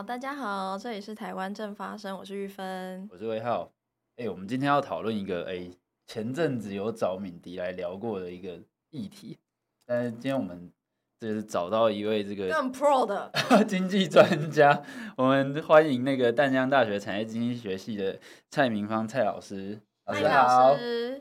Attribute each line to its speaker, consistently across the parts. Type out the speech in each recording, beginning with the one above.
Speaker 1: 好，大家好，这里是台湾正发生，我是玉芬，
Speaker 2: 我是魏浩。哎、欸，我们今天要讨论一个哎、欸，前阵子有找敏迪来聊过的一个议题，但是今天我们就是找到一位这个
Speaker 1: 更 pro 的
Speaker 2: 经济专家，我们欢迎那个淡江大学产业经济学系的蔡明芳蔡老师。老师好，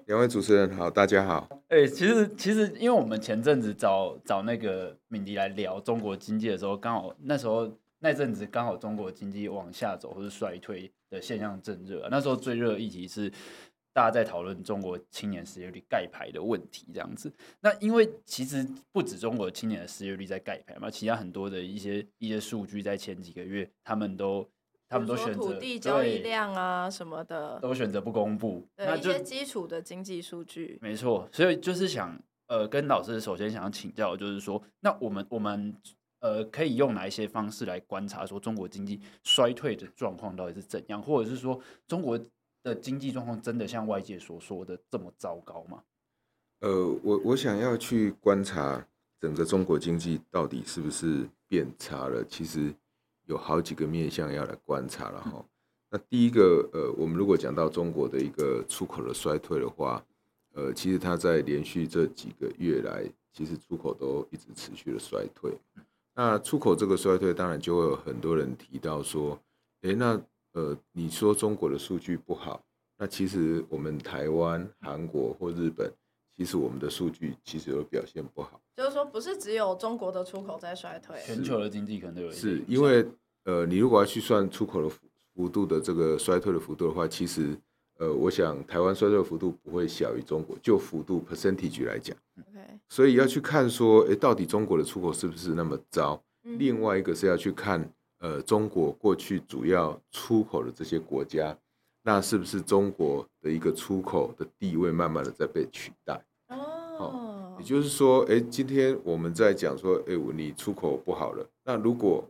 Speaker 3: 两位主持人好，大家好。
Speaker 2: 哎、欸，其实其实，因为我们前阵子找找那个敏迪来聊中国经济的时候，刚好那时候那阵子刚好中国经济往下走或是衰退的现象正热，那时候最热的议题是大家在讨论中国青年失业率盖牌的问题，这样子。那因为其实不止中国青年的失业率在盖牌嘛，其他很多的一些一些数据在前几个月他们都。他们都选择
Speaker 1: 土地交易量啊什么的，
Speaker 2: 都选择不公布。
Speaker 1: 对，一些基础的经济数据。
Speaker 2: 没错，所以就是想呃跟老师首先想要请教，就是说，那我们我们呃可以用哪一些方式来观察说中国经济衰退的状况到底是怎样，或者是说中国的经济状况真的像外界所说的这么糟糕吗？
Speaker 3: 呃，我我想要去观察整个中国经济到底是不是变差了，其实。有好几个面向要来观察了哈。那第一个，呃，我们如果讲到中国的一个出口的衰退的话，呃，其实它在连续这几个月来，其实出口都一直持续的衰退。那出口这个衰退，当然就会有很多人提到说，诶，那呃，你说中国的数据不好，那其实我们台湾、韩国或日本。其实我们的数据其实有表现不好，
Speaker 1: 就是说不是只有中国的出口在衰退，
Speaker 2: 全球的经济可能都有。
Speaker 3: 是因为呃，你如果要去算出口的幅度的这个衰退的幅度的话，其实呃，我想台湾衰退的幅度不会小于中国，就幅度 percentage 来讲。
Speaker 1: OK，
Speaker 3: 所以要去看说，哎，到底中国的出口是不是那么糟？另外一个是要去看呃，中国过去主要出口的这些国家，那是不是中国的一个出口的地位慢慢的在被取代？哦，也就是说，哎，今天我们在讲说，哎，你出口不好了。那如果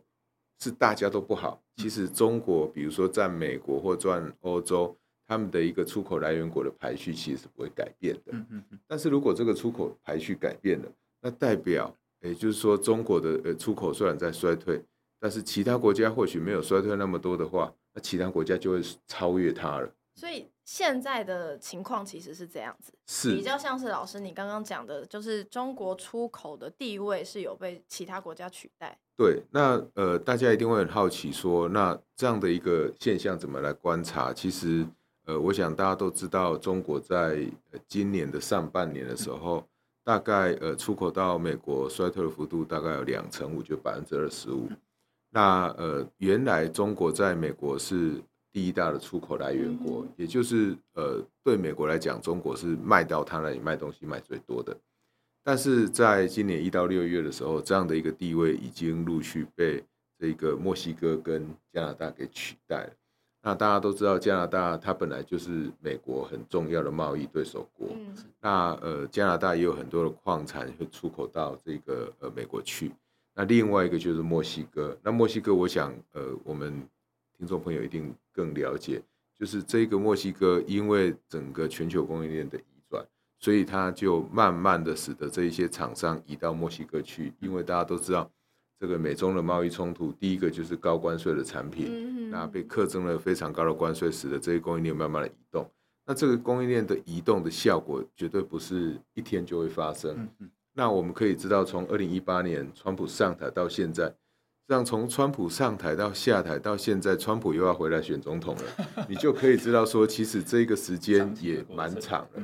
Speaker 3: 是大家都不好，其实中国，比如说占美国或占欧洲，他们的一个出口来源国的排序其实是不会改变的嗯。但是如果这个出口排序改变了，那代表，也就是说，中国的呃出口虽然在衰退，但是其他国家或许没有衰退那么多的话，那其他国家就会超越它了。
Speaker 1: 所以。现在的情况其实是这样子，
Speaker 3: 是
Speaker 1: 比较像是老师你刚刚讲的，就是中国出口的地位是有被其他国家取代。
Speaker 3: 对，那呃，大家一定会很好奇说，那这样的一个现象怎么来观察？其实，呃，我想大家都知道，中国在今年的上半年的时候，嗯、大概呃出口到美国衰退的幅度大概有两成五，就百分之二十五。那呃，原来中国在美国是。第一大的出口来源国，也就是呃，对美国来讲，中国是卖到他那里卖东西卖最多的。但是在今年一到六月的时候，这样的一个地位已经陆续被这个墨西哥跟加拿大给取代了。那大家都知道，加拿大它本来就是美国很重要的贸易对手国。那呃，加拿大也有很多的矿产会出口到这个呃美国去。那另外一个就是墨西哥。那墨西哥，我想呃，我们。听众朋友一定更了解，就是这个墨西哥，因为整个全球供应链的移转，所以它就慢慢的使得这一些厂商移到墨西哥去。因为大家都知道，这个美中的贸易冲突，第一个就是高关税的产品，那被课征了非常高的关税，使得这些供应链慢慢的移动。那这个供应链的移动的效果，绝对不是一天就会发生。那我们可以知道，从二零一八年川普上台到现在。让从川普上台到下台到现在，川普又要回来选总统了，你就可以知道说，其实这个时间 也蛮长的。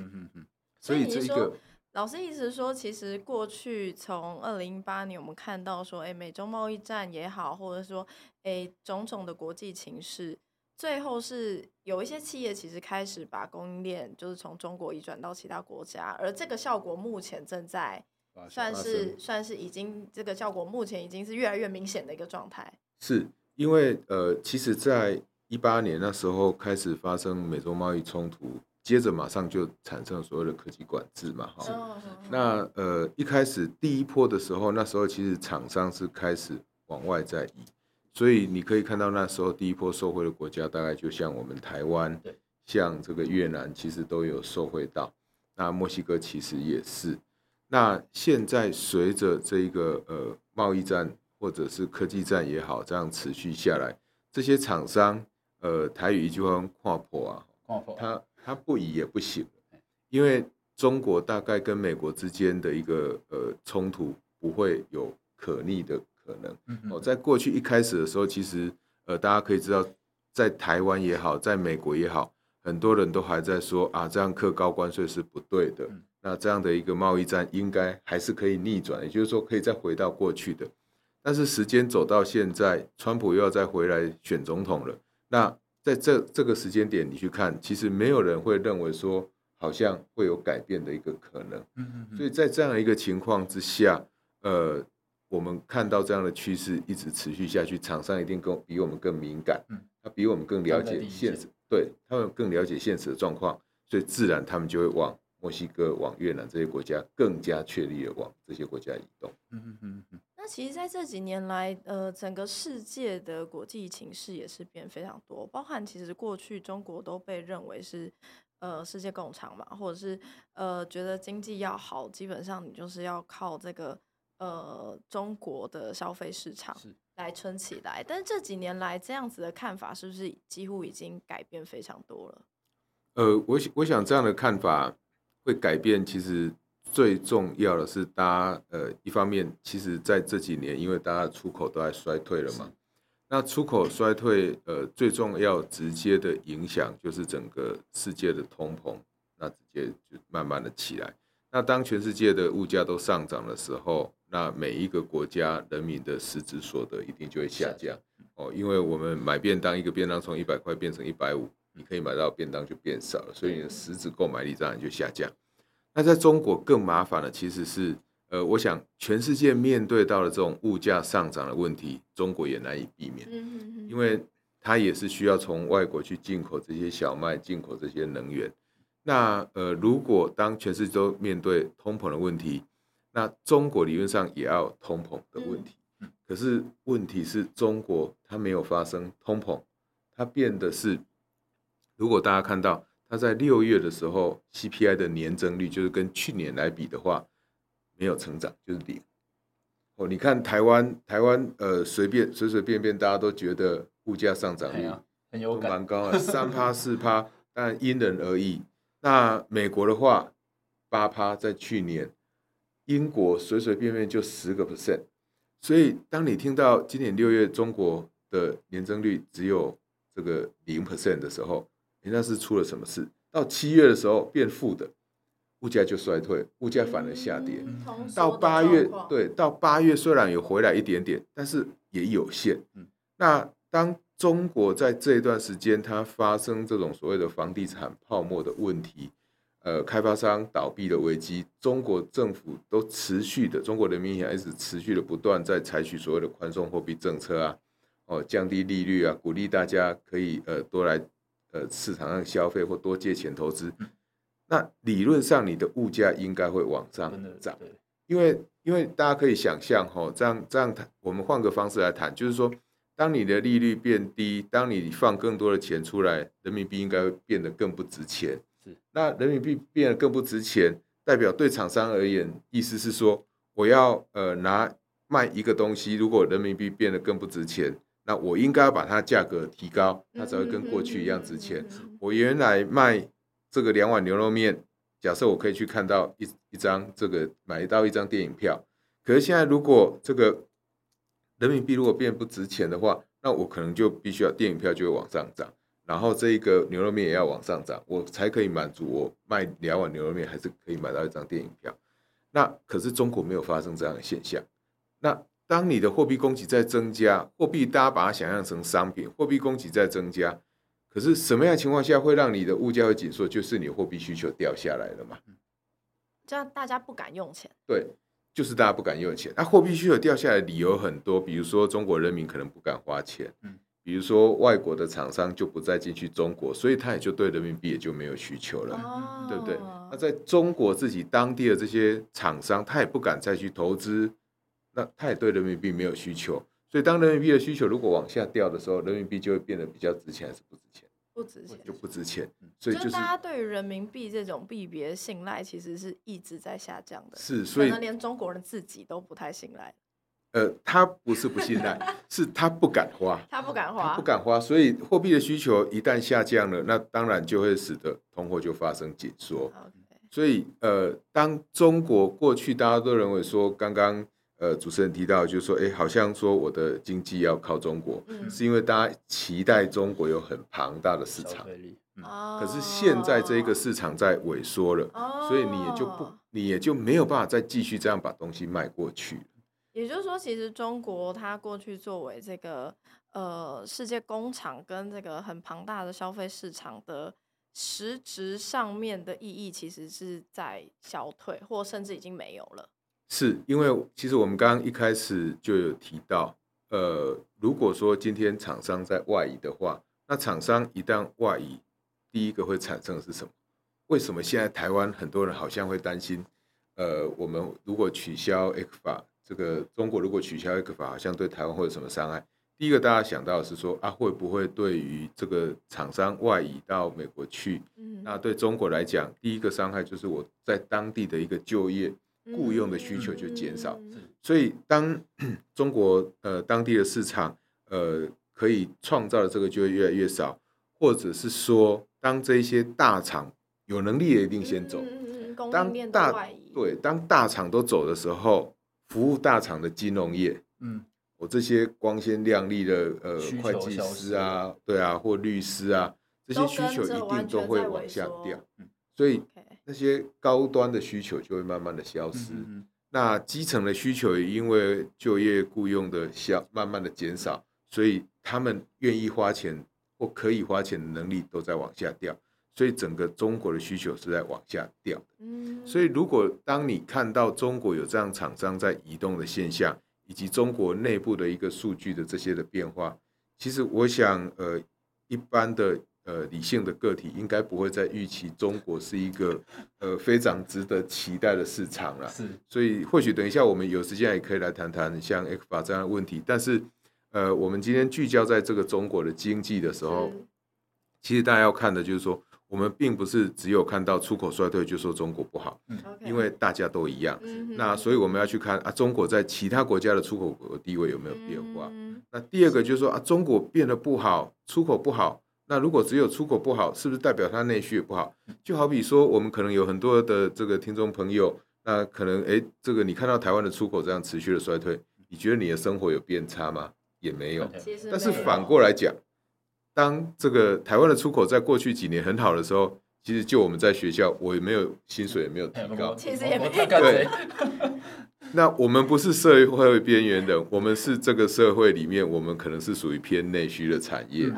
Speaker 1: 所以这个老师意思说，其实过去从二零一八年我们看到说，哎，美中贸易战也好，或者说哎种种的国际情势，最后是有一些企业其实开始把供应链就是从中国移转到其他国家，而这个效果目前正在。算是算是已经这个效果，目前已经是越来越明显的一个状态。
Speaker 3: 是因为呃，其实，在一八年那时候开始发生美洲贸易冲突，接着马上就产生所谓的科技管制嘛，哈。那呃，一开始第一波的时候，那时候其实厂商是开始往外在移，所以你可以看到那时候第一波受惠的国家，大概就像我们台湾，像这个越南，其实都有受惠到。那墨西哥其实也是。那现在随着这个呃贸易战或者是科技战也好，这样持续下来，这些厂商，呃，台语一句话跨破啊，跨破，他他不以也不行，因为中国大概跟美国之间的一个呃冲突不会有可逆的可能。哦，在过去一开始的时候，其实呃，大家可以知道，在台湾也好，在美国也好，很多人都还在说啊，这样课高关税是不对的。那这样的一个贸易战应该还是可以逆转，也就是说可以再回到过去的。但是时间走到现在，川普又要再回来选总统了。那在这这个时间点，你去看，其实没有人会认为说好像会有改变的一个可能。所以在这样一个情况之下，呃，我们看到这样的趋势一直持续下去，厂商一定更比我们更敏感，他比我们更了解现实，对他们更了解现实的状况，所以自然他们就会往。墨西哥往越南这些国家更加确立的往这些国家移动。嗯嗯嗯。
Speaker 1: 那其实，在这几年来，呃，整个世界的国际情势也是变非常多，包含其实过去中国都被认为是呃世界工厂嘛，或者是呃觉得经济要好，基本上你就是要靠这个呃中国的消费市场来撑起来。但是这几年来，这样子的看法是不是几乎已经改变非常多了？
Speaker 3: 呃，我我想这样的看法。会改变，其实最重要的是，大家呃，一方面，其实在这几年，因为大家出口都在衰退了嘛，那出口衰退，呃，最重要直接的影响就是整个世界的通膨，那直接就慢慢的起来。那当全世界的物价都上涨的时候，那每一个国家人民的实质所得一定就会下降哦，因为我们买便当，一个便当从一百块变成一百五。你可以买到便当就变少了，所以你的实质购买力当然就下降。那在中国更麻烦的其实是，呃，我想全世界面对到的这种物价上涨的问题，中国也难以避免，因为它也是需要从外国去进口这些小麦，进口这些能源。那呃，如果当全世界都面对通膨的问题，那中国理论上也要通膨的问题。可是问题是中国它没有发生通膨，它变的是。如果大家看到它在六月的时候，CPI 的年增率就是跟去年来比的话，没有成长，就是零。哦，你看台湾，台湾呃，随便随随便便大家都觉得物价上涨率很有，蛮高啊，三趴四趴，但因人而异。那美国的话，八趴在去年，英国随随便便就十个 percent。所以当你听到今年六月中国的年增率只有这个零 percent 的时候，那是出了什么事？到七月的时候变负的，物价就衰退，物价反而下跌。嗯、到八月，对，到八月虽然有回来一点点，但是也有限。嗯、那当中国在这一段时间，它发生这种所谓的房地产泡沫的问题，呃，开发商倒闭的危机，中国政府都持续的，中国人民银行一直持续的不断在采取所谓的宽松货币政策啊，哦，降低利率啊，鼓励大家可以呃多来。呃，市场上消费或多借钱投资，那理论上你的物价应该会往上涨，因为因为大家可以想象哈，这样这样谈，我们换个方式来谈，就是说，当你的利率变低，当你放更多的钱出来，人民币应该会变得更不值钱。是，那人民币变得更不值钱，代表对厂商而言，意思是说，我要呃拿卖一个东西，如果人民币变得更不值钱。那我应该要把它价格提高，它才会跟过去一样值钱。我原来卖这个两碗牛肉面，假设我可以去看到一一张这个买到一张电影票，可是现在如果这个人民币如果变不值钱的话，那我可能就必须要电影票就会往上涨，然后这一个牛肉面也要往上涨，我才可以满足我卖两碗牛肉面还是可以买到一张电影票。那可是中国没有发生这样的现象，那。当你的货币供给在增加，货币大家把它想象成商品，货币供给在增加，可是什么样的情况下会让你的物价会紧缩？就是你货币需求掉下来了嘛？
Speaker 1: 这样大家不敢用钱。
Speaker 3: 对，就是大家不敢用钱。那货币需求掉下来的理由很多，比如说中国人民可能不敢花钱，嗯，比如说外国的厂商就不再进去中国，所以他也就对人民币也就没有需求了，哦，对不对？那在中国自己当地的这些厂商，他也不敢再去投资。那他也对人民币没有需求，所以当人民币的需求如果往下掉的时候，人民币就会变得比较值钱还是不值钱？
Speaker 1: 不值钱，
Speaker 3: 就不值钱。所以就是
Speaker 1: 大家对于人民币这种币别信赖其实是一直在下降的。
Speaker 3: 是，所以
Speaker 1: 可能连中国人自己都不太信赖。
Speaker 3: 呃，他不是不信赖，是他不敢花，
Speaker 1: 他不敢花，
Speaker 3: 不敢花，所以货币的需求一旦下降了，那当然就会使得通货就发生紧缩。所以呃，当中国过去大家都认为说，刚刚呃主持人提到，就是说，哎，好像说我的经济要靠中国，嗯、是因为大家期待中国有很庞大的市场。嗯、可是现在这个市场在萎缩了，哦、所以你也就不，你也就没有办法再继续这样把东西卖过去。
Speaker 1: 也就是说，其实中国它过去作为这个呃世界工厂跟这个很庞大的消费市场的实质上面的意义，其实是在消退，或甚至已经没有了。
Speaker 3: 是因为其实我们刚刚一开始就有提到，呃，如果说今天厂商在外移的话，那厂商一旦外移，第一个会产生的是什么？为什么现在台湾很多人好像会担心？呃，我们如果取消 ECFA。这个中国如果取消 ECFA，好像对台湾会有什么伤害？第一个大家想到的是说啊，会不会对于这个厂商外移到美国去？嗯，那对中国来讲，第一个伤害就是我在当地的一个就业雇佣的需求就减少。所以当 中国呃当地的市场呃可以创造的这个就会越来越少，或者是说当这些大厂有能力的一定先走，当大对当大厂都走的时候。服务大厂的金融业，嗯，我这些光鲜亮丽的呃会计师啊，对啊，或律师啊，这些需求一定都会往下掉，所以那些高端的需求就会慢慢的消失。那基层的需求也因为就业雇佣的消慢慢的减少，所以他们愿意花钱或可以花钱的能力都在往下掉。所以整个中国的需求是在往下掉。嗯，所以如果当你看到中国有这样厂商在移动的现象，以及中国内部的一个数据的这些的变化，其实我想，呃，一般的呃理性的个体应该不会再预期中国是一个呃非常值得期待的市场了。是，所以或许等一下我们有时间也可以来谈谈像 ECFA 这样的问题。但是，呃，我们今天聚焦在这个中国的经济的时候，其实大家要看的就是说。我们并不是只有看到出口衰退就说中国不好，嗯因为大家都一样。那所以我们要去看啊，中国在其他国家的出口地位有没有变化？那第二个就是说啊，中国变得不好，出口不好。那如果只有出口不好，是不是代表它内需也不好？就好比说，我们可能有很多的这个听众朋友，那可能哎，这个你看到台湾的出口这样持续的衰退，你觉得你的生活有变差吗？也没有。但是反过来讲。当这个台湾的出口在过去几年很好的时候，其实就我们在学校，我也没有薪水也没有提高，
Speaker 1: 其实也没有。
Speaker 3: 对，那我们不是社会边缘人，我们是这个社会里面，我们可能是属于偏内需的产业，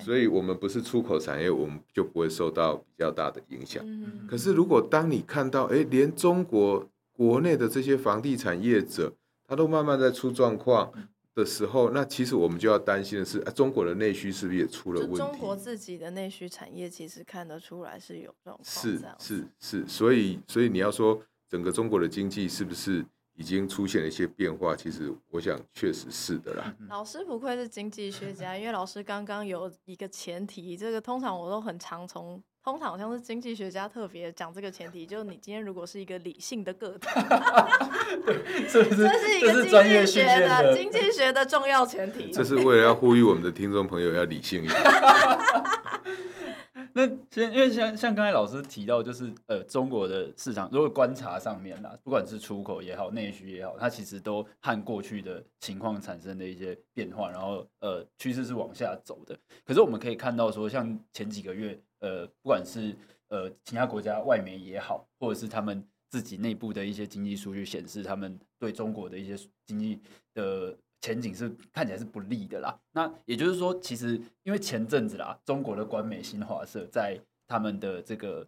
Speaker 3: 所以我们不是出口产业，我们就不会受到比较大的影响。可是如果当你看到，哎，连中国国内的这些房地产业者，他都慢慢在出状况。的时候，那其实我们就要担心的是，啊，中国的内需是不是也出了问题？
Speaker 1: 中国自己的内需产业其实看得出来是有状况。
Speaker 3: 是是是，所以所以你要说整个中国的经济是不是已经出现了一些变化？其实我想确实是的啦。
Speaker 1: 老师不愧是经济学家，因为老师刚刚有一个前提，这个通常我都很常从。通常好像是经济学家特别讲这个前提，就是你今天如果是一个理性的个体，
Speaker 2: 这是这
Speaker 1: 是一个经济学的经济学的重要前提。
Speaker 3: 这是为了要呼吁我们的听众朋友要理性一点。
Speaker 2: 那先因为像像刚才老师提到，就是呃中国的市场，如果观察上面啦，不管是出口也好，内需也好，它其实都和过去的情况产生的一些变化，然后呃趋势是往下走的。可是我们可以看到说，像前几个月。呃，不管是呃其他国家外媒也好，或者是他们自己内部的一些经济数据显示，他们对中国的一些经济的前景是看起来是不利的啦。那也就是说，其实因为前阵子啦，中国的官媒新华社在他们的这个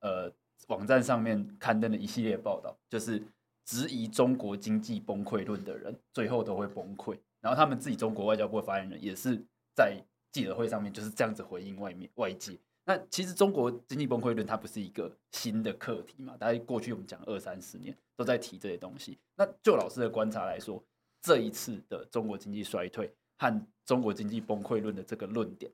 Speaker 2: 呃网站上面刊登了一系列报道，就是质疑中国经济崩溃论的人，最后都会崩溃。然后他们自己中国外交部发言人也是在记者会上面就是这样子回应外面外界。那其实中国经济崩溃论它不是一个新的课题嘛？大概过去我们讲二三十年都在提这些东西。那就老师的观察来说，这一次的中国经济衰退和中国经济崩溃论的这个论点，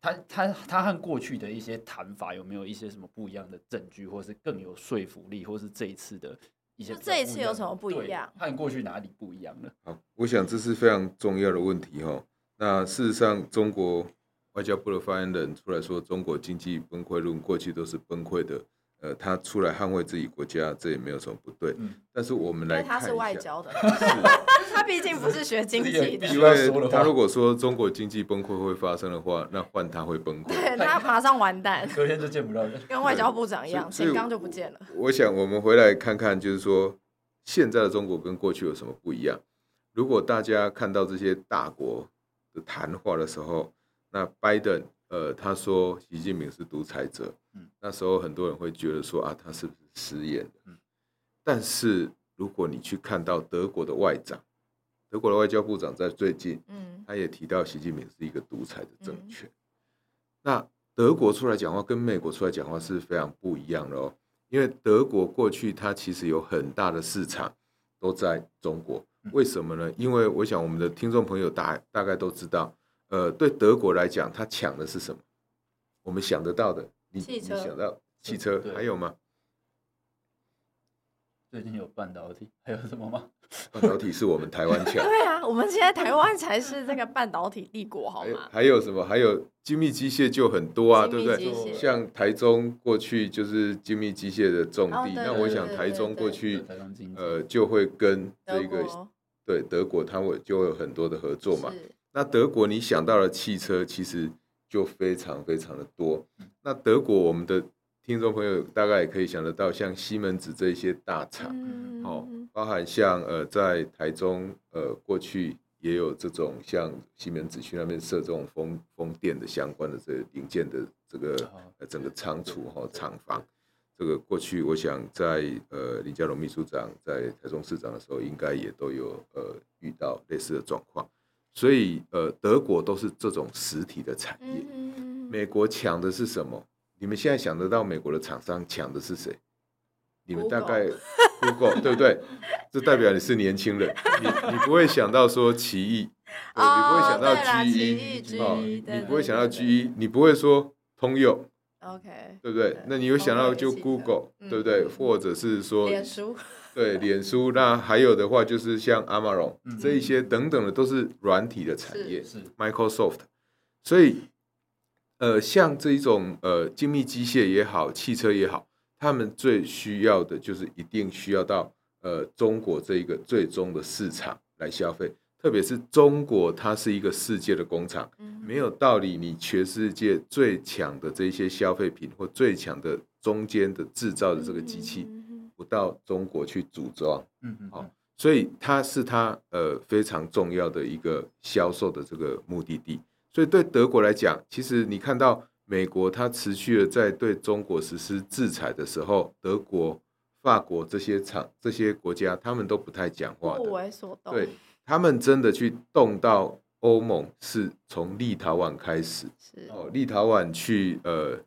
Speaker 2: 它它它和过去的一些谈法有没有一些什么不一样的证据，或是更有说服力，或是这一次的一些。
Speaker 1: 这一次有什么不一样？
Speaker 2: 和过去哪里不一样呢？
Speaker 3: 好，我想这是非常重要的问题哈。那事实上，中国外交部的发言人出来说，中国经济崩溃论过去都是崩溃的。呃，他出来捍卫自己国家，这也没有什么不对。嗯、但是我们来看
Speaker 1: 他是外交的，他毕竟不是学经济的。
Speaker 3: 因为他如果说中国经济崩溃会发生的话，那换他会崩溃，
Speaker 1: 对，他马上完蛋，
Speaker 2: 隔天就见不到人，
Speaker 1: 跟外交部长一样，钱刚就不见了。
Speaker 3: 我想我们回来看看，就是说现在的中国跟过去有什么不一样？如果大家看到这些大国的谈话的时候，那拜登。呃，他说习近平是独裁者，嗯，那时候很多人会觉得说啊，他是不是失言？嗯，但是如果你去看到德国的外长，德国的外交部长在最近，嗯，他也提到习近平是一个独裁的政权。嗯，那德国出来讲话跟美国出来讲话是非常不一样的哦，因为德国过去它其实有很大的市场都在中国，为什么呢？因为我想我们的听众朋友大大概都知道。呃，对德国来讲，他抢的是什么？我们想得到的，你你想到汽车还有吗？
Speaker 2: 最近有半导体，还有什么吗？
Speaker 3: 半导体是我们台湾抢。
Speaker 1: 对啊，我们现在台湾才是这个半导体帝国，好吗？
Speaker 3: 还有什么？还有精密机械就很多啊，对不对？像台中过去就是精密机械的重地，那我想台中过去呃就会跟这个对德国，他会就会有很多的合作嘛。那德国，你想到的汽车，其实就非常非常的多。那德国，我们的听众朋友大概也可以想得到，像西门子这些大厂，好，包含像呃在台中呃过去也有这种像西门子去那边设这种风风电的相关的这个零件的这个呃整个仓储和厂房，这个过去我想在呃林佳龙秘书长在台中市长的时候，应该也都有呃遇到类似的状况。所以，呃，德国都是这种实体的产业。美国抢的是什么？你们现在想得到美国的厂商抢的是谁？你们大概 Google 对不对？这代表你是年轻人，你你不会想到说奇异，你不会想到 GE，哦，你不会想到 GE，你不会说通用，OK，对不对？那你有想到就 Google，对不对？或者是说脸书。对，脸书，那还有的话就是像 Amazon 这一些等等的，都是软体的产业，是 Microsoft。所以，呃，像这一种呃精密机械也好，汽车也好，他们最需要的就是一定需要到呃中国这一个最终的市场来消费。特别是中国，它是一个世界的工厂，没有道理你全世界最强的这些消费品或最强的中间的制造的这个机器。不到中国去组装，嗯嗯，好，所以它是它呃非常重要的一个销售的这个目的地。所以对德国来讲，其实你看到美国它持续的在对中国实施制裁的时候，德国、法国这些厂这些国家，他们都不太讲话的，
Speaker 1: 不为所动。
Speaker 3: 对，他们真的去动到欧盟，是从立陶宛开始，是哦，立陶宛去呃。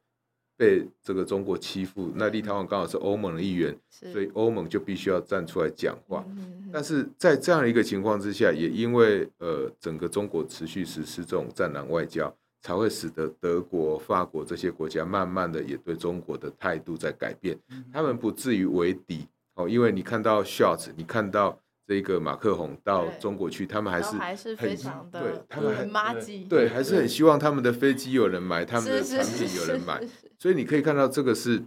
Speaker 3: 被这个中国欺负，那立陶宛刚好是欧盟的一员，所以欧盟就必须要站出来讲话。但是在这样一个情况之下，也因为呃整个中国持续实施这种战狼外交，才会使得德国、法国这些国家慢慢的也对中国的态度在改变，他们不至于为敌哦，因为你看到 Scholz，你看到。这个马克宏到中国去，他们还是
Speaker 1: 还是非常的
Speaker 3: 对，他们
Speaker 1: 很
Speaker 3: 对，还是很希望他们的飞机有人买，他们的产品有人买。所以你可以看到，这个是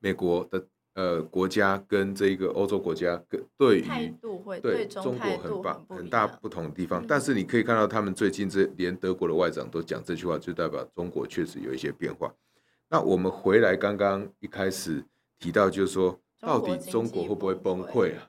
Speaker 3: 美国的呃国家跟这个欧洲国家跟对于
Speaker 1: 态度会
Speaker 3: 对中国很棒很大不同的地方。但是你可以看到，他们最近这连德国的外长都讲这句话，就代表中国确实有一些变化。那我们回来刚刚一开始提到，就是说到底中国会不会崩溃啊？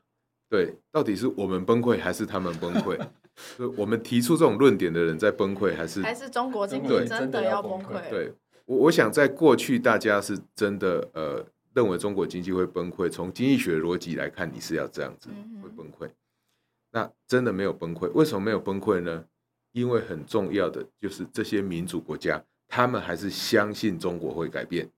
Speaker 3: 对，到底是我们崩溃还是他们崩溃？我们提出这种论点的人在崩溃，还是
Speaker 1: 还是中国经济真的要崩溃？
Speaker 3: 对，我我想在过去大家是真的呃认为中国经济会崩溃，从经济学逻辑来看，你是要这样子会崩溃。那真的没有崩溃，为什么没有崩溃呢？因为很重要的就是这些民主国家，他们还是相信中国会改变，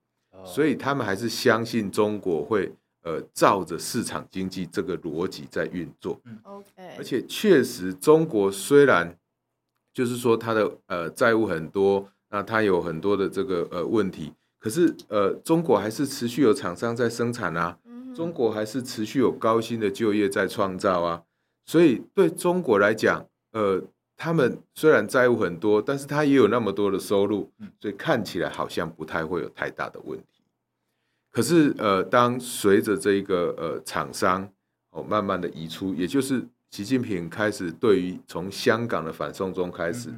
Speaker 3: 所以他们还是相信中国会。呃，照着市场经济这个逻辑在运作，嗯，OK，而且确实，中国虽然就是说它的呃债务很多，那它有很多的这个呃问题，可是呃，中国还是持续有厂商在生产啊，中国还是持续有高薪的就业在创造啊。所以对中国来讲，呃，他们虽然债务很多，但是他也有那么多的收入，所以看起来好像不太会有太大的问题。可是，呃，当随着这一个呃厂商哦慢慢的移出，也就是习近平开始对于从香港的反送中开始，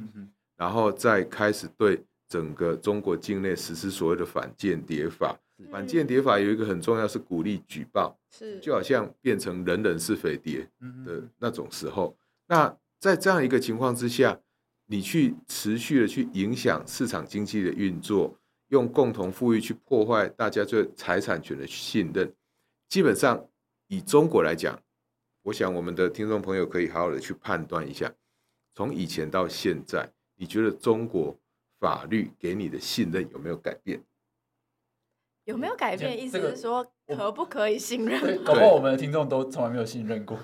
Speaker 3: 然后再开始对整个中国境内实施所谓的反间谍法。反间谍法有一个很重要是鼓励举报，是就好像变成人人是匪谍的那种时候。那在这样一个情况之下，你去持续的去影响市场经济的运作。用共同富裕去破坏大家对财产权的信任，基本上以中国来讲，我想我们的听众朋友可以好好的去判断一下，从以前到现在，你觉得中国法律给你的信任有没有改变？
Speaker 1: 有没有改变？意思是说可不可以信任？
Speaker 2: 包括我们的听众都从来没有信任过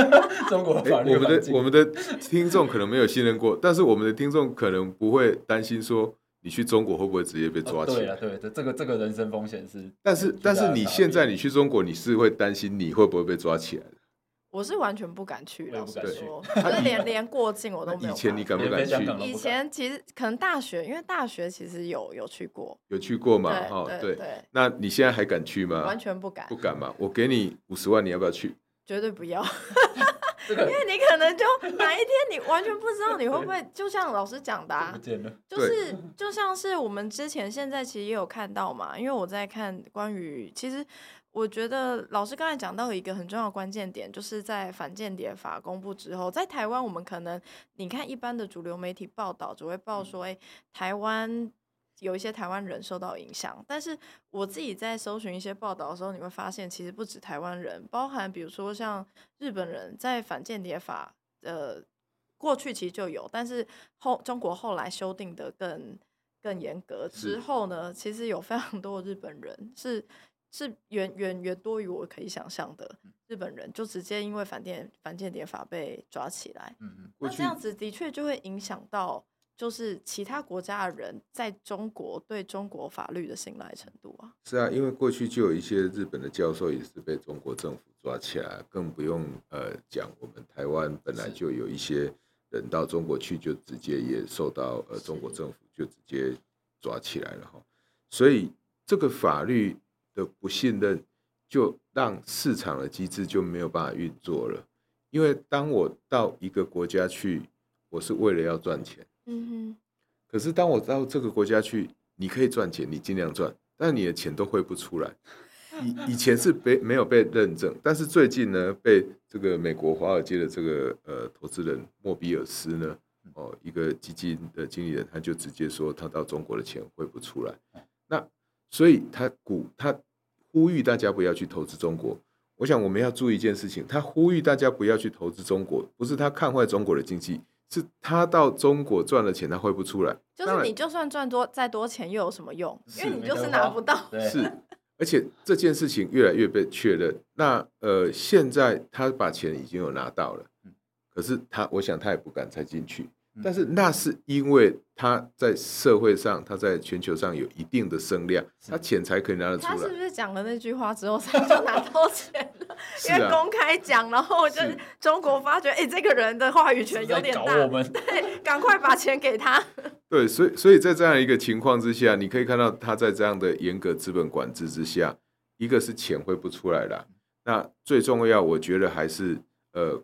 Speaker 2: 中国法律。
Speaker 3: 我们的我们的听众可能没有信任过，但是我们的听众可能不会担心说。你去中国会不会直接被抓起来？
Speaker 2: 哦、对啊，对，这个这个人身风险是。
Speaker 3: 但是但是你现在你去中国，你是会担心你会不会被抓起来的？
Speaker 1: 我是完全不敢去，老实说，我连连过境我都没有。
Speaker 3: 以前你敢不敢去？
Speaker 1: 以前其实可能大学，因为大学其实有有去过，
Speaker 3: 有去过嘛？哈，对对。那你现在还敢去吗？
Speaker 1: 完全不敢，
Speaker 3: 不敢嘛？我给你五十万，你要不要去？
Speaker 1: 绝对不要。因为你可能就哪一天你完全不知道你会不会，就像老师讲的，啊，就是就像是我们之前现在其实也有看到嘛，因为我在看关于，其实我觉得老师刚才讲到一个很重要的关键点，就是在反间谍法公布之后，在台湾我们可能你看一般的主流媒体报道只会报说，哎，台湾。有一些台湾人受到影响，但是我自己在搜寻一些报道的时候，你会发现其实不止台湾人，包含比如说像日本人在反间谍法呃过去其实就有，但是后中国后来修订的更更严格。之后呢，其实有非常多的日本人是是远远远多于我可以想象的日本人，就直接因为反间反间谍法被抓起来，那这样子的确就会影响到。就是其他国家的人在中国对中国法律的信赖程度啊，
Speaker 3: 是啊，因为过去就有一些日本的教授也是被中国政府抓起来，更不用呃讲我们台湾本来就有一些人到中国去就直接也受到呃中国政府就直接抓起来了哈，所以这个法律的不信任就让市场的机制就没有办法运作了，因为当我到一个国家去，我是为了要赚钱。嗯哼，可是当我到这个国家去，你可以赚钱，你尽量赚，但你的钱都汇不出来。以以前是被没有被认证，但是最近呢，被这个美国华尔街的这个呃投资人莫比尔斯呢，哦，一个基金的经理人，他就直接说他到中国的钱汇不出来。那所以他鼓他呼吁大家不要去投资中国。我想我们要注意一件事情，他呼吁大家不要去投资中国，不是他看坏中国的经济。是他到中国赚了钱，他汇不出来。
Speaker 1: 就是你就算赚多再多钱，又有什么用？因为你就是拿不到。
Speaker 3: 是，而且这件事情越来越被确认。那呃，现在他把钱已经有拿到了，可是他，我想他也不敢再进去。但是那是因为他在社会上，他在全球上有一定的声量，他钱才可以拿得出来。他
Speaker 1: 是不是讲了那句话之后，他就拿到钱了？啊、因为公开讲，然后就中国发觉，哎、欸，这个人的话语权有点大，对，赶快把钱给他。
Speaker 3: 对，所以，所以在这样一个情况之下，你可以看到他在这样的严格资本管制之下，一个是钱会不出来了，那最重要，我觉得还是呃，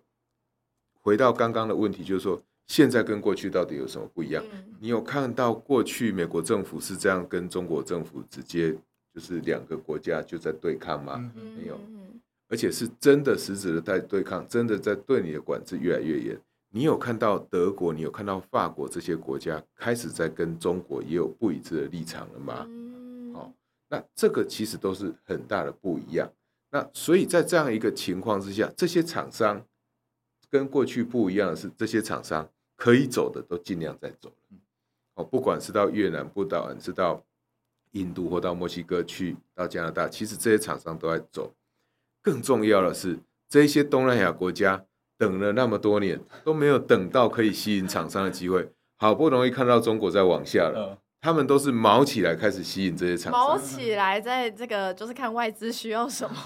Speaker 3: 回到刚刚的问题，就是说。现在跟过去到底有什么不一样？你有看到过去美国政府是这样跟中国政府直接就是两个国家就在对抗吗？没有，而且是真的实质的在对抗，真的在对你的管制越来越严。你有看到德国，你有看到法国这些国家开始在跟中国也有不一致的立场了吗？好，那这个其实都是很大的不一样。那所以在这样一个情况之下，这些厂商。跟过去不一样的是，这些厂商可以走的都尽量在走。哦，不管是到越南，不管是到印度或到墨西哥去，到加拿大，其实这些厂商都在走。更重要的是，这些东南亚国家等了那么多年，都没有等到可以吸引厂商的机会，好不容易看到中国在往下了，他们都是毛起来开始吸引这些厂商，
Speaker 1: 毛起来在这个就是看外资需要什么，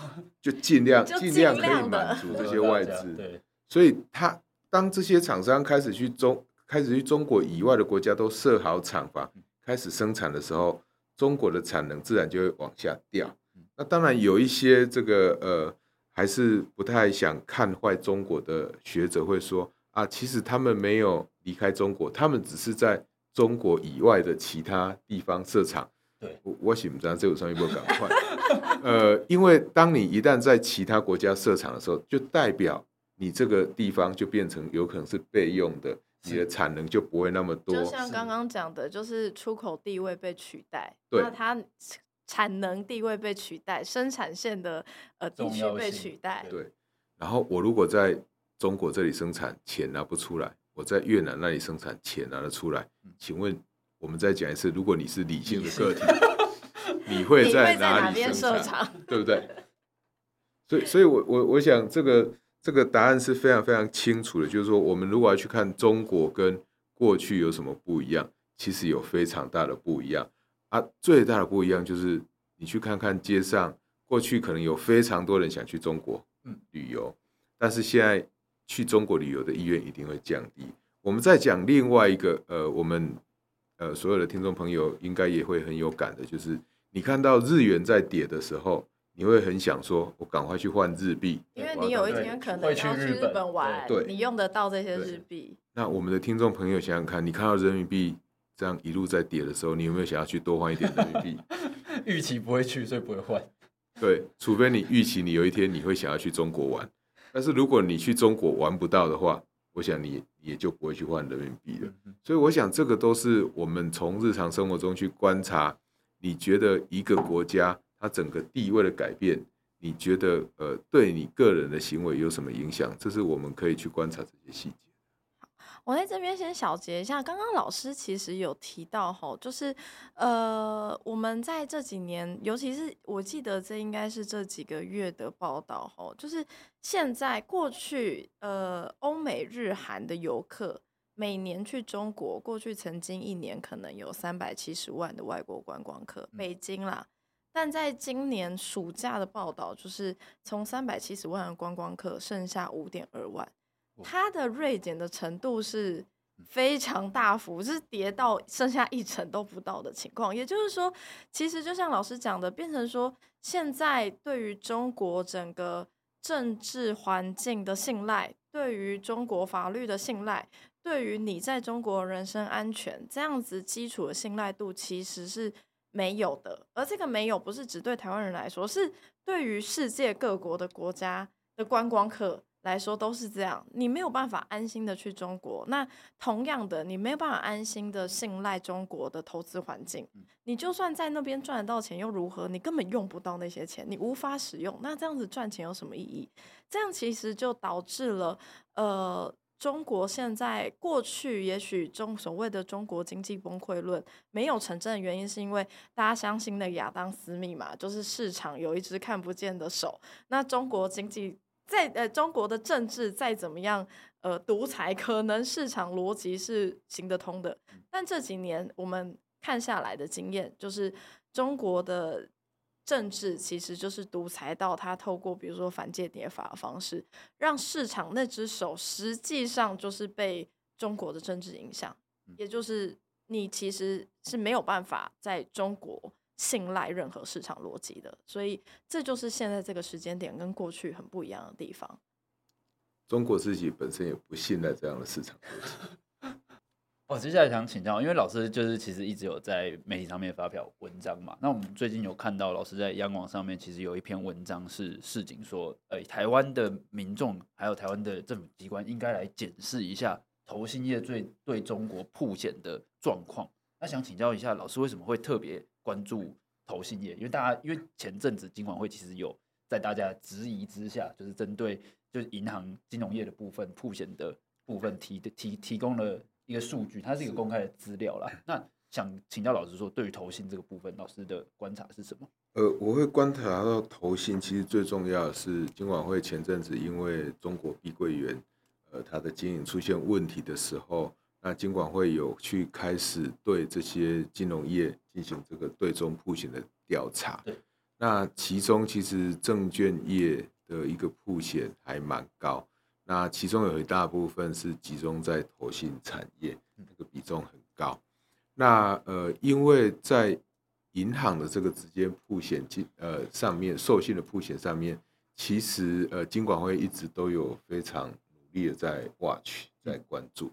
Speaker 3: 就尽量
Speaker 1: 就
Speaker 3: 尽量可以满足这些外资。
Speaker 2: 对，
Speaker 3: 所以他当这些厂商开始去中开始去中国以外的国家都设好厂房，开始生产的时候，中国的产能自然就会往下掉。那当然有一些这个呃。还是不太想看坏中国的学者会说啊，其实他们没有离开中国，他们只是在中国以外的其他地方设厂。
Speaker 2: 对，
Speaker 3: 我我喜不这这个商业不赶快。呃，因为当你一旦在其他国家设厂的时候，就代表你这个地方就变成有可能是备用的，你的产能就不会那么多。
Speaker 1: 就像刚刚讲的，就是出口地位被取代，
Speaker 3: 对，
Speaker 1: 那它。产能地位被取代，生产线的呃地区被取代。
Speaker 3: 对，然后我如果在中国这里生产，钱拿不出来；我在越南那里生产，钱拿得出来。请问，我们再讲一次，如果你是理性的个体，你会在哪里生产？对不对？所以，所以我我我想，这个这个答案是非常非常清楚的，就是说，我们如果要去看中国跟过去有什么不一样，其实有非常大的不一样。啊，最大的不一样就是你去看看街上，过去可能有非常多人想去中国旅游，但是现在去中国旅游的意愿一定会降低。我们再讲另外一个，呃，我们呃所有的听众朋友应该也会很有感的，就是你看到日元在跌的时候，你会很想说，我赶快去换日币，
Speaker 1: 因为你有一天可能要去日本玩，
Speaker 3: 对，
Speaker 1: 你用得到这些日币。
Speaker 3: 那我们的听众朋友想想看，你看到人民币。这样一路在跌的时候，你有没有想要去多换一点人民币？
Speaker 2: 预期不会去，所以不会换。
Speaker 3: 对，除非你预期你有一天你会想要去中国玩，但是如果你去中国玩不到的话，我想你也就不会去换人民币了。所以我想这个都是我们从日常生活中去观察，你觉得一个国家它整个地位的改变，你觉得呃对你个人的行为有什么影响？这是我们可以去观察这些细节。
Speaker 1: 我在这边先小结一下，刚刚老师其实有提到吼，就是呃，我们在这几年，尤其是我记得这应该是这几个月的报道吼，就是现在过去呃，欧美日韩的游客每年去中国，过去曾经一年可能有三百七十万的外国观光客，北京啦，但在今年暑假的报道，就是从三百七十万的观光客剩下五点二万。它的锐减的程度是非常大幅，是跌到剩下一成都不到的情况。也就是说，其实就像老师讲的，变成说，现在对于中国整个政治环境的信赖，对于中国法律的信赖，对于你在中国人身安全这样子基础的信赖度，其实是没有的。而这个没有，不是只对台湾人来说，是对于世界各国的国家的观光客。来说都是这样，你没有办法安心的去中国。那同样的，你没有办法安心的信赖中国的投资环境。你就算在那边赚得到钱又如何？你根本用不到那些钱，你无法使用。那这样子赚钱有什么意义？这样其实就导致了，呃，中国现在过去也许中所谓的中国经济崩溃论没有成真的原因，是因为大家相信那个亚当斯密嘛，就是市场有一只看不见的手。那中国经济。在呃，中国的政治再怎么样，呃，独裁，可能市场逻辑是行得通的。但这几年我们看下来的经验，就是中国的政治其实就是独裁到他透过比如说反间谍法的方式，让市场那只手实际上就是被中国的政治影响，也就是你其实是没有办法在中国。信赖任何市场逻辑的，所以这就是现在这个时间点跟过去很不一样的地方。
Speaker 3: 中国自己本身也不信赖这样的市场逻辑。
Speaker 2: 哦，接下来想请教，因为老师就是其实一直有在媒体上面发表文章嘛。那我们最近有看到老师在央广上面其实有一篇文章是示警说，呃，台湾的民众还有台湾的政府机关应该来检视一下投信业最对中国铺险的状况。那想请教一下老师，为什么会特别？关注投信业，因为大家因为前阵子金管会其实有在大家质疑之下，就是针对就是银行金融业的部分曝险的部分提提提供了一个数据，它是一个公开的资料啦。那想请教老师说，对于投信这个部分，老师的观察是什么？
Speaker 3: 呃，我会观察到投信其实最重要的是金管会前阵子因为中国碧桂园呃它的经营出现问题的时候。那金管会有去开始对这些金融业进行这个对中铺险的调查。那其中其实证券业的一个铺险还蛮高，那其中有一大部分是集中在投信产业，那个比重很高。那呃，因为在银行的这个直接铺险金呃上面，授信的铺险上面，其实呃金管会一直都有非常努力的在 watch 在关注，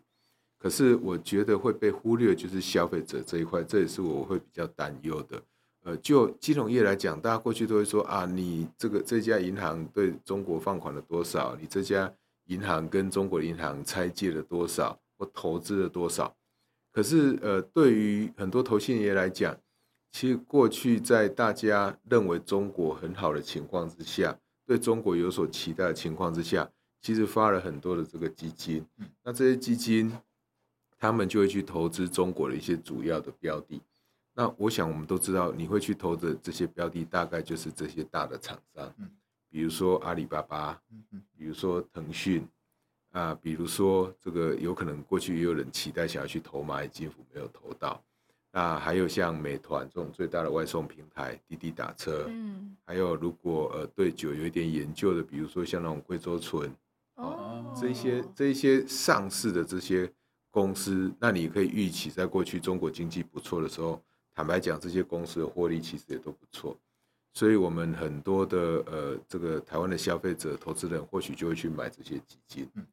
Speaker 3: 可是我觉得会被忽略就是消费者这一块，这也是我会比较担忧的。呃，就金融业来讲，大家过去都会说啊，你这个这家银行对中国放款了多少？你这家银行跟中国银行拆借了多少或投资了多少？可是呃，对于很多投信业来讲，其实过去在大家认为中国很好的情况之下，对中国有所期待的情况之下，其实发了很多的这个基金。那这些基金，他们就会去投资中国的一些主要的标的。那我想我们都知道，你会去投的这些标的，大概就是这些大的厂商，比如说阿里巴巴，比如说腾讯。啊，比如说这个有可能过去也有人期待想要去投蚂蚁金服，没有投到。那还有像美团这种最大的外送平台，滴滴打车。嗯。还有如果呃对酒有一点研究的，比如说像那种贵州村，哦，这些这些上市的这些公司，那你可以预期，在过去中国经济不错的时候，坦白讲，这些公司的获利其实也都不错。所以我们很多的呃这个台湾的消费者、投资人，或许就会去买这些基金。嗯。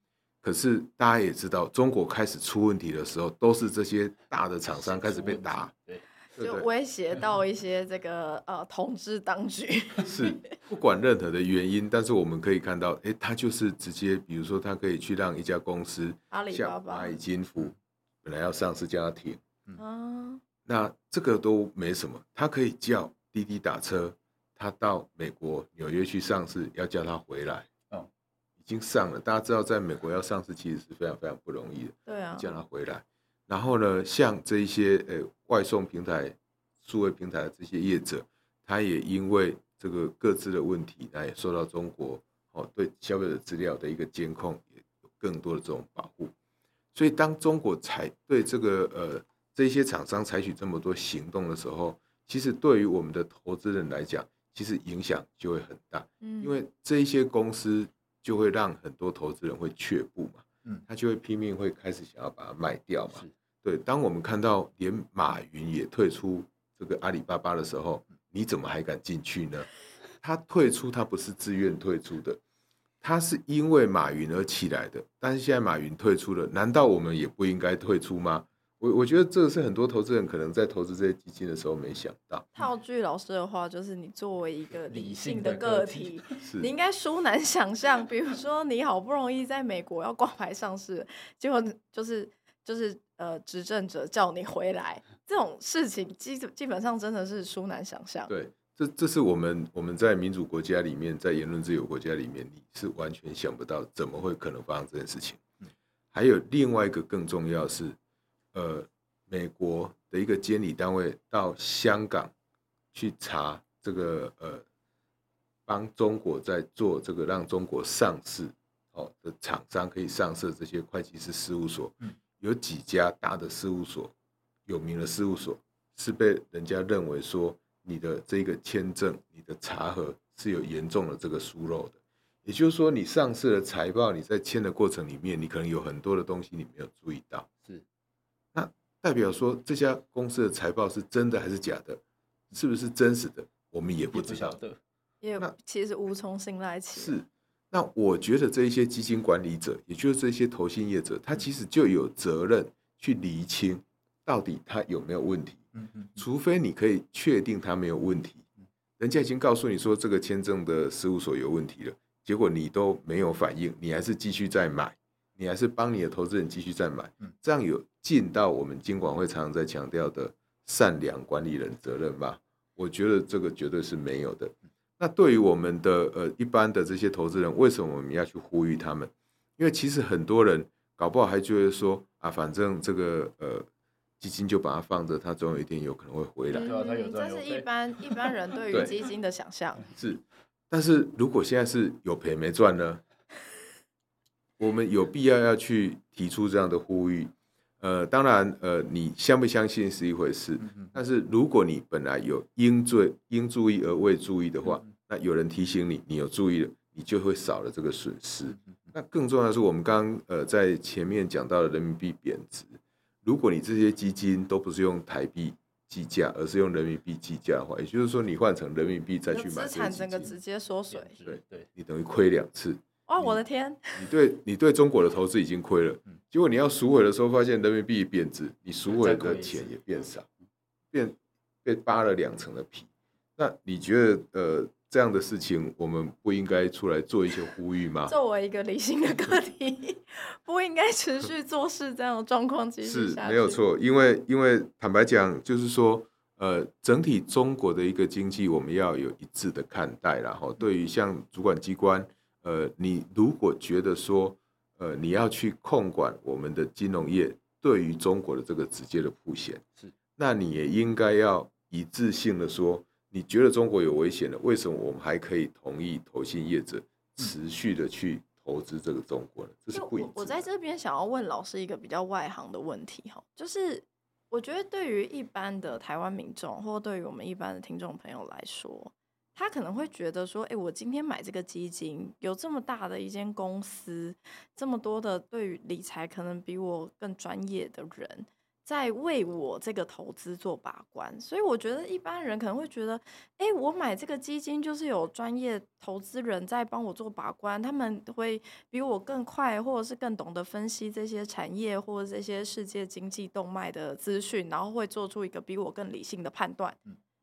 Speaker 3: 可是大家也知道，中国开始出问题的时候，都是这些大的厂商开始被打，对，
Speaker 1: 就威胁到一些这个呃统治当局。
Speaker 3: 是不管任何的原因，但是我们可以看到，哎，他就是直接，比如说他可以去让一家公司，阿里巴巴、蚂蚁金服本来要上市叫他停，嗯，那这个都没什么，他可以叫滴滴打车，他到美国纽约去上市，要叫他回来。已经上了，大家知道，在美国要上市其实是非常非常不容易的。
Speaker 1: 对啊，
Speaker 3: 叫他回来。然后呢，像这一些呃外送平台、数位平台的这些业者，他也因为这个各自的问题，那也受到中国哦对消费者资料的一个监控，也有更多的这种保护。所以，当中国采对这个呃这些厂商采取这么多行动的时候，其实对于我们的投资人来讲，其实影响就会很大。嗯，因为这一些公司。就会让很多投资人会却步嘛，嗯，他就会拼命会开始想要把它卖掉嘛。对，当我们看到连马云也退出这个阿里巴巴的时候，你怎么还敢进去呢？他退出，他不是自愿退出的，他是因为马云而起来的。但是现在马云退出了，难道我们也不应该退出吗？我我觉得这个是很多投资人可能在投资这些基金的时候没想到。套
Speaker 1: 句老师的话，就是你作为一个理性的个体，你应该殊难想象，比如说你好不容易在美国要挂牌上市，结果就是就是呃执政者叫你回来，这种事情基基本上真的是殊难想象。
Speaker 3: 对，这这是我们我们在民主国家里面，在言论自由国家里面，你是完全想不到怎么会可能发生这件事情。还有另外一个更重要是。呃，美国的一个监理单位到香港去查这个呃，帮中国在做这个让中国上市哦的厂商可以上市这些会计师事务所，有几家大的事务所，有名的事务所是被人家认为说你的这个签证、你的查核是有严重的这个疏漏的，也就是说，你上市的财报，你在签的过程里面，你可能有很多的东西你没有注意到。代表说这家公司的财报是真的还是假的，是不是真实的，我们也不知道。
Speaker 1: 也其实无从信赖起。
Speaker 3: 是，那我觉得这一些基金管理者，也就是这些投信业者，他其实就有责任去厘清到底他有没有问题。除非你可以确定他没有问题，人家已经告诉你说这个签证的事务所有问题了，结果你都没有反应，你还是继续在买。你还是帮你的投资人继续再买，这样有尽到我们金管会常常在强调的善良管理人责任吧？我觉得这个绝对是没有的。那对于我们的呃一般的这些投资人，为什么我们要去呼吁他们？因为其实很多人搞不好还觉得说啊，反正这个呃基金就把它放着，它总有一天有可能会回来。
Speaker 1: 嗯，这是一般一般人对于基金的想象。
Speaker 3: 是，但是如果现在是有赔没赚呢？我们有必要要去提出这样的呼吁，呃，当然，呃，你相不相信是一回事，但是如果你本来有应注应注意而未注意的话，那有人提醒你，你有注意了，你就会少了这个损失。那更重要的是，我们刚呃在前面讲到的人民币贬值，如果你这些基金都不是用台币计价，而是用人民币计价的话，也就是说你换成人民币再去买，资
Speaker 1: 产整个直接缩水，
Speaker 3: 对对，你等于亏两次。
Speaker 1: 哦，我的天！
Speaker 3: 你对你对中国的投资已经亏了，结果你要赎回的时候，发现人民币贬值，你赎回的钱也变少，变被扒了两层的皮。那你觉得呃？这样的事情，我们不应该出来做一些呼吁吗？
Speaker 1: 作为一个理性的个体，不应该持续做事，这样的状况其实
Speaker 3: 是没有错。因为，因为坦白讲，就是说，呃，整体中国的一个经济，我们要有一致的看待。然后，对于像主管机关，呃，你如果觉得说，呃，你要去控管我们的金融业，对于中国的这个直接的铺险，是，那你也应该要一致性的说。你觉得中国有危险了？为什么我们还可以同意投信业者持续的去投资这个中国呢？这是不一样。
Speaker 1: 我在这边想要问老师一个比较外行的问题哈，就是我觉得对于一般的台湾民众，或对于我们一般的听众朋友来说，他可能会觉得说，哎，我今天买这个基金，有这么大的一间公司，这么多的对于理财可能比我更专业的人。在为我这个投资做把关，所以我觉得一般人可能会觉得，哎，我买这个基金就是有专业投资人在帮我做把关，他们会比我更快，或者是更懂得分析这些产业或者这些世界经济动脉的资讯，然后会做出一个比我更理性的判断。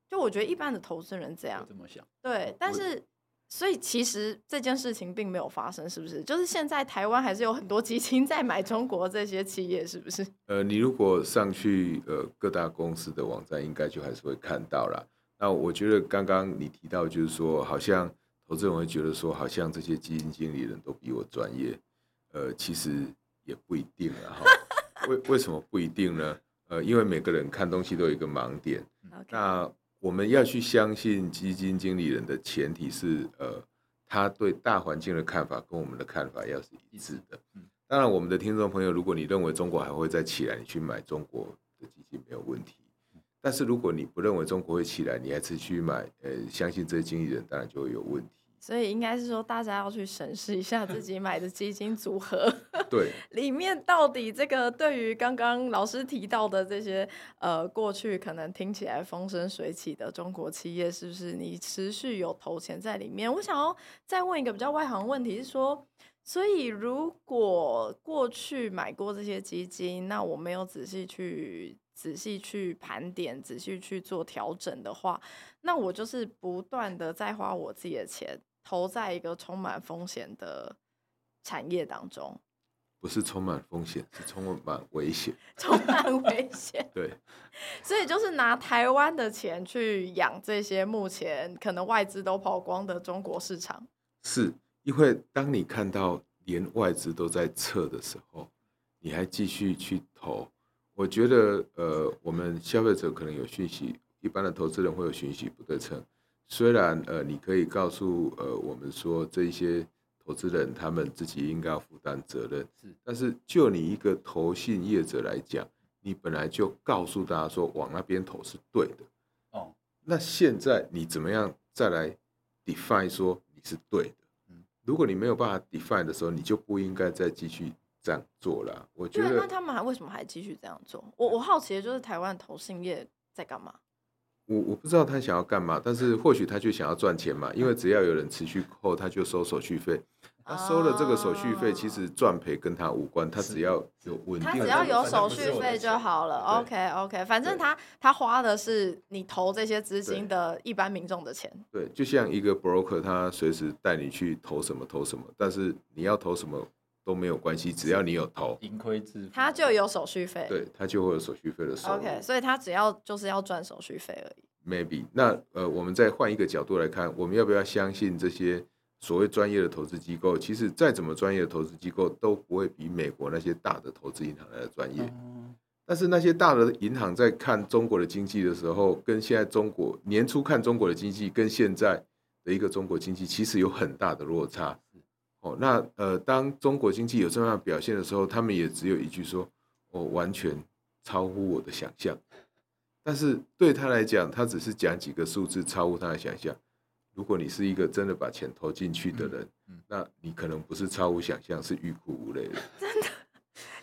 Speaker 1: 就我觉得一般的投资人这样
Speaker 2: 这么想，
Speaker 1: 对，但是。所以其实这件事情并没有发生，是不是？就是现在台湾还是有很多基金在买中国这些企业，是不是？
Speaker 3: 呃，你如果上去呃各大公司的网站，应该就还是会看到啦。那我觉得刚刚你提到，就是说好像投资人会觉得说，好像这些基金经理人都比我专业。呃，其实也不一定了哈。为为什么不一定呢？呃，因为每个人看东西都有一个盲点。那我们要去相信基金经理人的前提是，呃，他对大环境的看法跟我们的看法要是一致的。嗯当然，我们的听众朋友，如果你认为中国还会再起来，你去买中国的基金没有问题。但是，如果你不认为中国会起来，你还是去买，呃，相信这些经理人，当然就会有问题。
Speaker 1: 所以应该是说，大家要去审视一下自己买的基金组合，
Speaker 3: 对，
Speaker 1: 里面到底这个对于刚刚老师提到的这些呃过去可能听起来风生水起的中国企业，是不是你持续有投钱在里面？我想要再问一个比较外行问题，是说，所以如果过去买过这些基金，那我没有仔细去仔细去盘点，仔细去做调整的话，那我就是不断的在花我自己的钱。投在一个充满风险的产业当中，
Speaker 3: 不是充满风险，是充满危险。
Speaker 1: 充满危险，
Speaker 3: 对。
Speaker 1: 所以就是拿台湾的钱去养这些目前可能外资都跑光的中国市场。
Speaker 3: 是因为当你看到连外资都在撤的时候，你还继续去投，我觉得呃，我们消费者可能有讯息，一般的投资人会有讯息不对称。虽然呃，你可以告诉呃我们说这些投资人他们自己应该要负担责任，是，但是就你一个投信业者来讲，你本来就告诉大家说往那边投是对的，哦，那现在你怎么样再来 define 说你是对的？嗯，如果你没有办法 define 的时候，你就不应该再继续这样做了。我觉得
Speaker 1: 那他们还为什么还继续这样做？我我好奇的就是台湾投信业在干嘛？
Speaker 3: 我我不知道他想要干嘛，但是或许他就想要赚钱嘛，因为只要有人持续扣，他就收手续费。他收了这个手续费，其实赚赔跟他无关，他只要有稳定，他
Speaker 1: 只要有手续费就好了。OK OK，反正他他花的是你投这些资金的一般民众的钱。
Speaker 3: 对，就像一个 broker，他随时带你去投什么投什么，但是你要投什么。都没有关系，只要你有投，
Speaker 2: 盈亏自负，
Speaker 1: 他就有手续费，
Speaker 3: 对，他就会有手续费的收入。
Speaker 1: OK，所以他只要就是要赚手续费而已。
Speaker 3: Maybe，那呃，我们再换一个角度来看，我们要不要相信这些所谓专业的投资机构？其实再怎么专业的投资机构都不会比美国那些大的投资银行来的专业。但是那些大的银行在看中国的经济的时候，跟现在中国年初看中国的经济，跟现在的一个中国经济其实有很大的落差。哦，那呃，当中国经济有这样的表现的时候，他们也只有一句说：哦，完全超乎我的想象。但是对他来讲，他只是讲几个数字，超乎他的想象。如果你是一个真的把钱投进去的人，嗯嗯、那你可能不是超乎想象，是欲哭无泪的。
Speaker 1: 真的，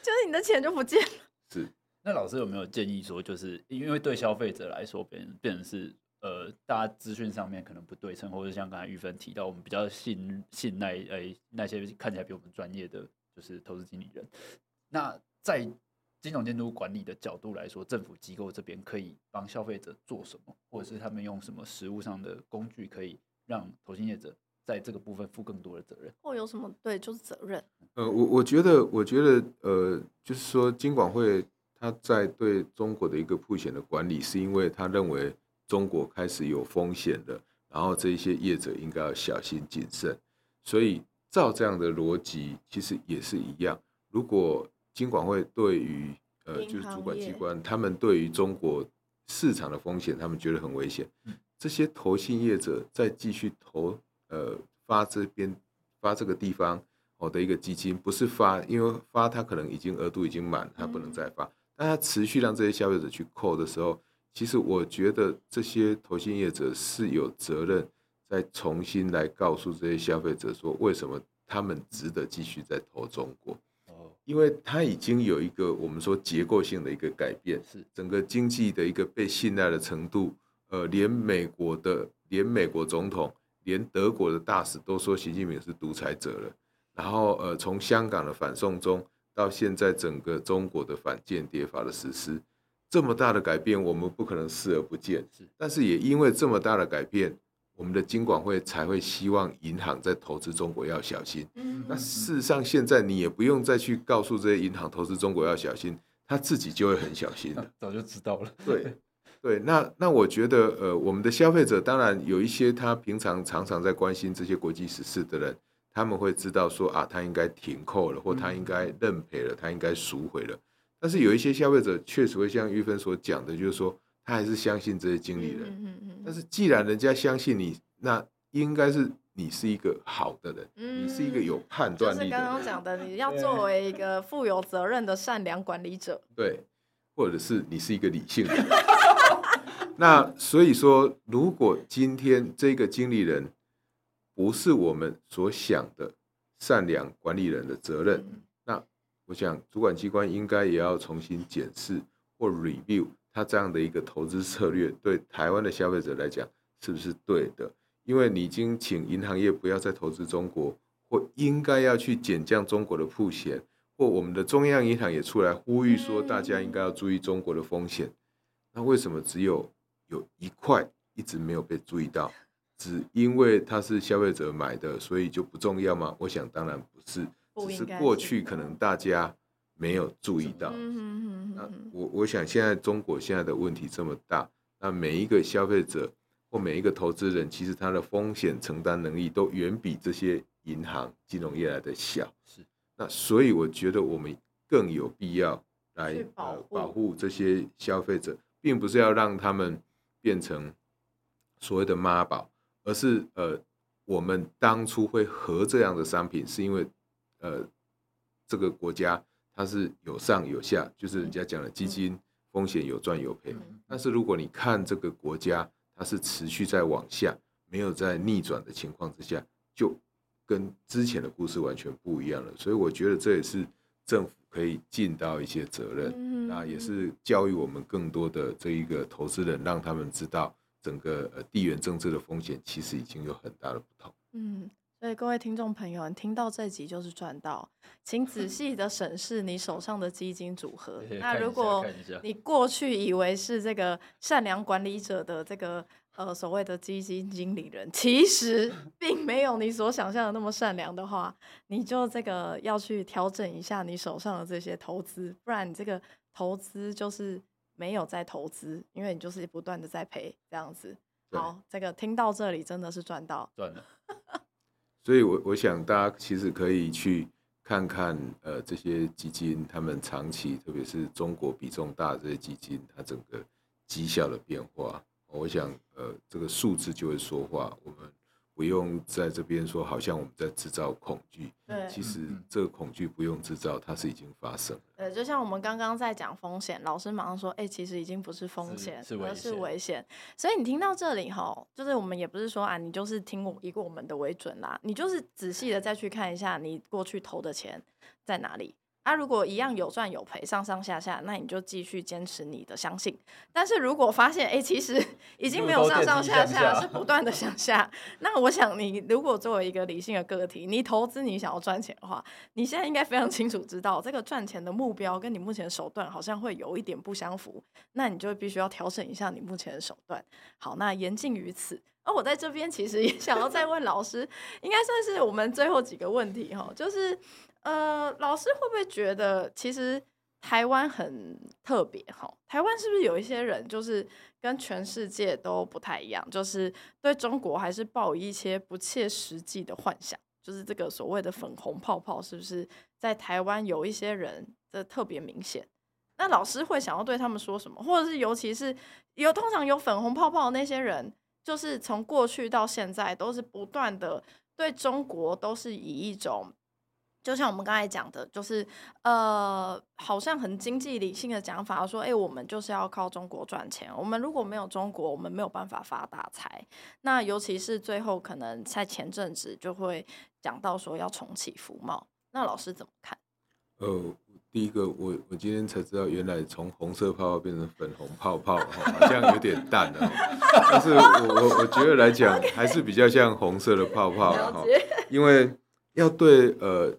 Speaker 1: 就是你的钱就不见了。
Speaker 3: 是。
Speaker 2: 那老师有没有建议说，就是因为对消费者来说，变变成是呃，大家资讯上面可能不对称，或者像刚才玉芬提到，我们比较信信赖诶那些看起来比我们专业的就是投资经理人。那在金融监督管理的角度来说，政府机构这边可以帮消费者做什么，或者是他们用什么实物上的工具，可以让投信业者在这个部分负更多的责任？
Speaker 1: 或有什么对，就是责任。
Speaker 3: 呃，我我觉得，我觉得，呃，就是说，金管会他在对中国的一个普险的管理，是因为他认为中国开始有风险了，然后这一些业者应该要小心谨慎。所以照这样的逻辑，其实也是一样，如果金管会对于呃，就是主管机关，他们对于中国市场的风险，他们觉得很危险。这些投信业者再继续投呃发这边发这个地方哦的一个基金，不是发，因为发它可能已经额度已经满，它不能再发。但它持续让这些消费者去扣的时候，其实我觉得这些投信业者是有责任再重新来告诉这些消费者说，为什么他们值得继续在投中国。因为它已经有一个我们说结构性的一个改变，是整个经济的一个被信赖的程度，呃，连美国的连美国总统，连德国的大使都说习近平是独裁者了。然后呃，从香港的反送中到现在整个中国的反间谍法的实施，这么大的改变，我们不可能视而不见。是，但是也因为这么大的改变。我们的金管会才会希望银行在投资中国要小心。那事实上，现在你也不用再去告诉这些银行投资中国要小心，他自己就会很小心的。
Speaker 2: 早就知道了。
Speaker 3: 对，对。那那我觉得，呃，我们的消费者当然有一些他平常常常在关心这些国际时事的人，他们会知道说啊，他应该停扣了，或他应该认赔了，他应该赎回了。但是有一些消费者确实会像玉芬所讲的，就是说。他还是相信这些经理人，嗯嗯嗯，但是既然人家相信你，那应该是你是一个好的人，嗯、你是一个有判断力的人。就是刚刚讲
Speaker 1: 的，你要作为一个负有责任的善良管理者，
Speaker 3: 对，或者是你是一个理性的人。那所以说，如果今天这个经理人不是我们所想的善良管理人的责任，我想主管机关应该也要重新检视或 review。他这样的一个投资策略，对台湾的消费者来讲是不是对的？因为你已经请银行业不要再投资中国，或应该要去减降中国的曝险，或我们的中央银行也出来呼吁说，大家应该要注意中国的风险。那为什么只有有一块一直没有被注意到？只因为它是消费者买的，所以就不重要吗？我想当然不是，只是过去可能大家。没有注意到，那我我想现在中国现在的问题这么大，那每一个消费者或每一个投资人，其实他的风险承担能力都远比这些银行金融业来的小。是，那所以我觉得我们更有必要来保保护这些消费者，并不是要让他们变成所谓的妈宝，而是呃，我们当初会合这样的商品，是因为呃，这个国家。它是有上有下，就是人家讲的基金风险有赚有赔。但是如果你看这个国家，它是持续在往下，没有在逆转的情况之下，就跟之前的故事完全不一样了。所以我觉得这也是政府可以尽到一些责任，那也是教育我们更多的这一个投资人，让他们知道整个呃地缘政治的风险其实已经有很大的不同。嗯。
Speaker 1: 所以各位听众朋友，你听到这集就是赚到，请仔 细的审视你手上的基金组合。那如果你过去以为是这个善良管理者的这个呃所谓的基金经理人，其实 并没有你所想象的那么善良的话，你就这个要去调整一下你手上的这些投资，不然你这个投资就是没有在投资，因为你就是不断的在赔这样子。好，这个听到这里真的是赚到赚了。
Speaker 3: 所以我，我想大家其实可以去看看，呃，这些基金他们长期，特别是中国比重大的这些基金，它整个绩效的变化。我想，呃，这个数字就会说话。我们不用在这边说，好像我们在制造恐惧。
Speaker 1: 对，
Speaker 3: 其实这个恐惧不用制造，它是已经发生了。
Speaker 1: 对，就像我们刚刚在讲风险，老师马上说，哎、欸，其实已经不是风险，
Speaker 2: 是危险，
Speaker 1: 而是危险。所以你听到这里哈，就是我们也不是说啊，你就是听我以我们的为准啦，你就是仔细的再去看一下你过去投的钱在哪里。啊，如果一样有赚有赔，上上下下，那你就继续坚持你的相信。但是如果发现，哎、欸，其实 已经没有上上下下，是不断的向下，那我想你如果作为一个理性的个体，你投资你想要赚钱的话，你现在应该非常清楚知道，这个赚钱的目标跟你目前的手段好像会有一点不相符，那你就必须要调整一下你目前的手段。好，那言尽于此。而我在这边其实也想要再问老师，应该算是我们最后几个问题哈，就是。呃，老师会不会觉得其实台湾很特别哈？台湾是不是有一些人就是跟全世界都不太一样，就是对中国还是抱有一些不切实际的幻想？就是这个所谓的粉红泡泡，是不是在台湾有一些人的特别明显？那老师会想要对他们说什么？或者是尤其是有通常有粉红泡泡的那些人，就是从过去到现在都是不断的对中国都是以一种。就像我们刚才讲的，就是呃，好像很经济理性的讲法，说，哎、欸，我们就是要靠中国赚钱。我们如果没有中国，我们没有办法发大财。那尤其是最后可能在前阵子就会讲到说要重启服贸。那老师怎么看？
Speaker 3: 呃，第一个，我我今天才知道，原来从红色泡泡变成粉红泡泡，好像有点淡了。但是我我我觉得来讲，还是比较像红色的泡泡哈，因为要对呃。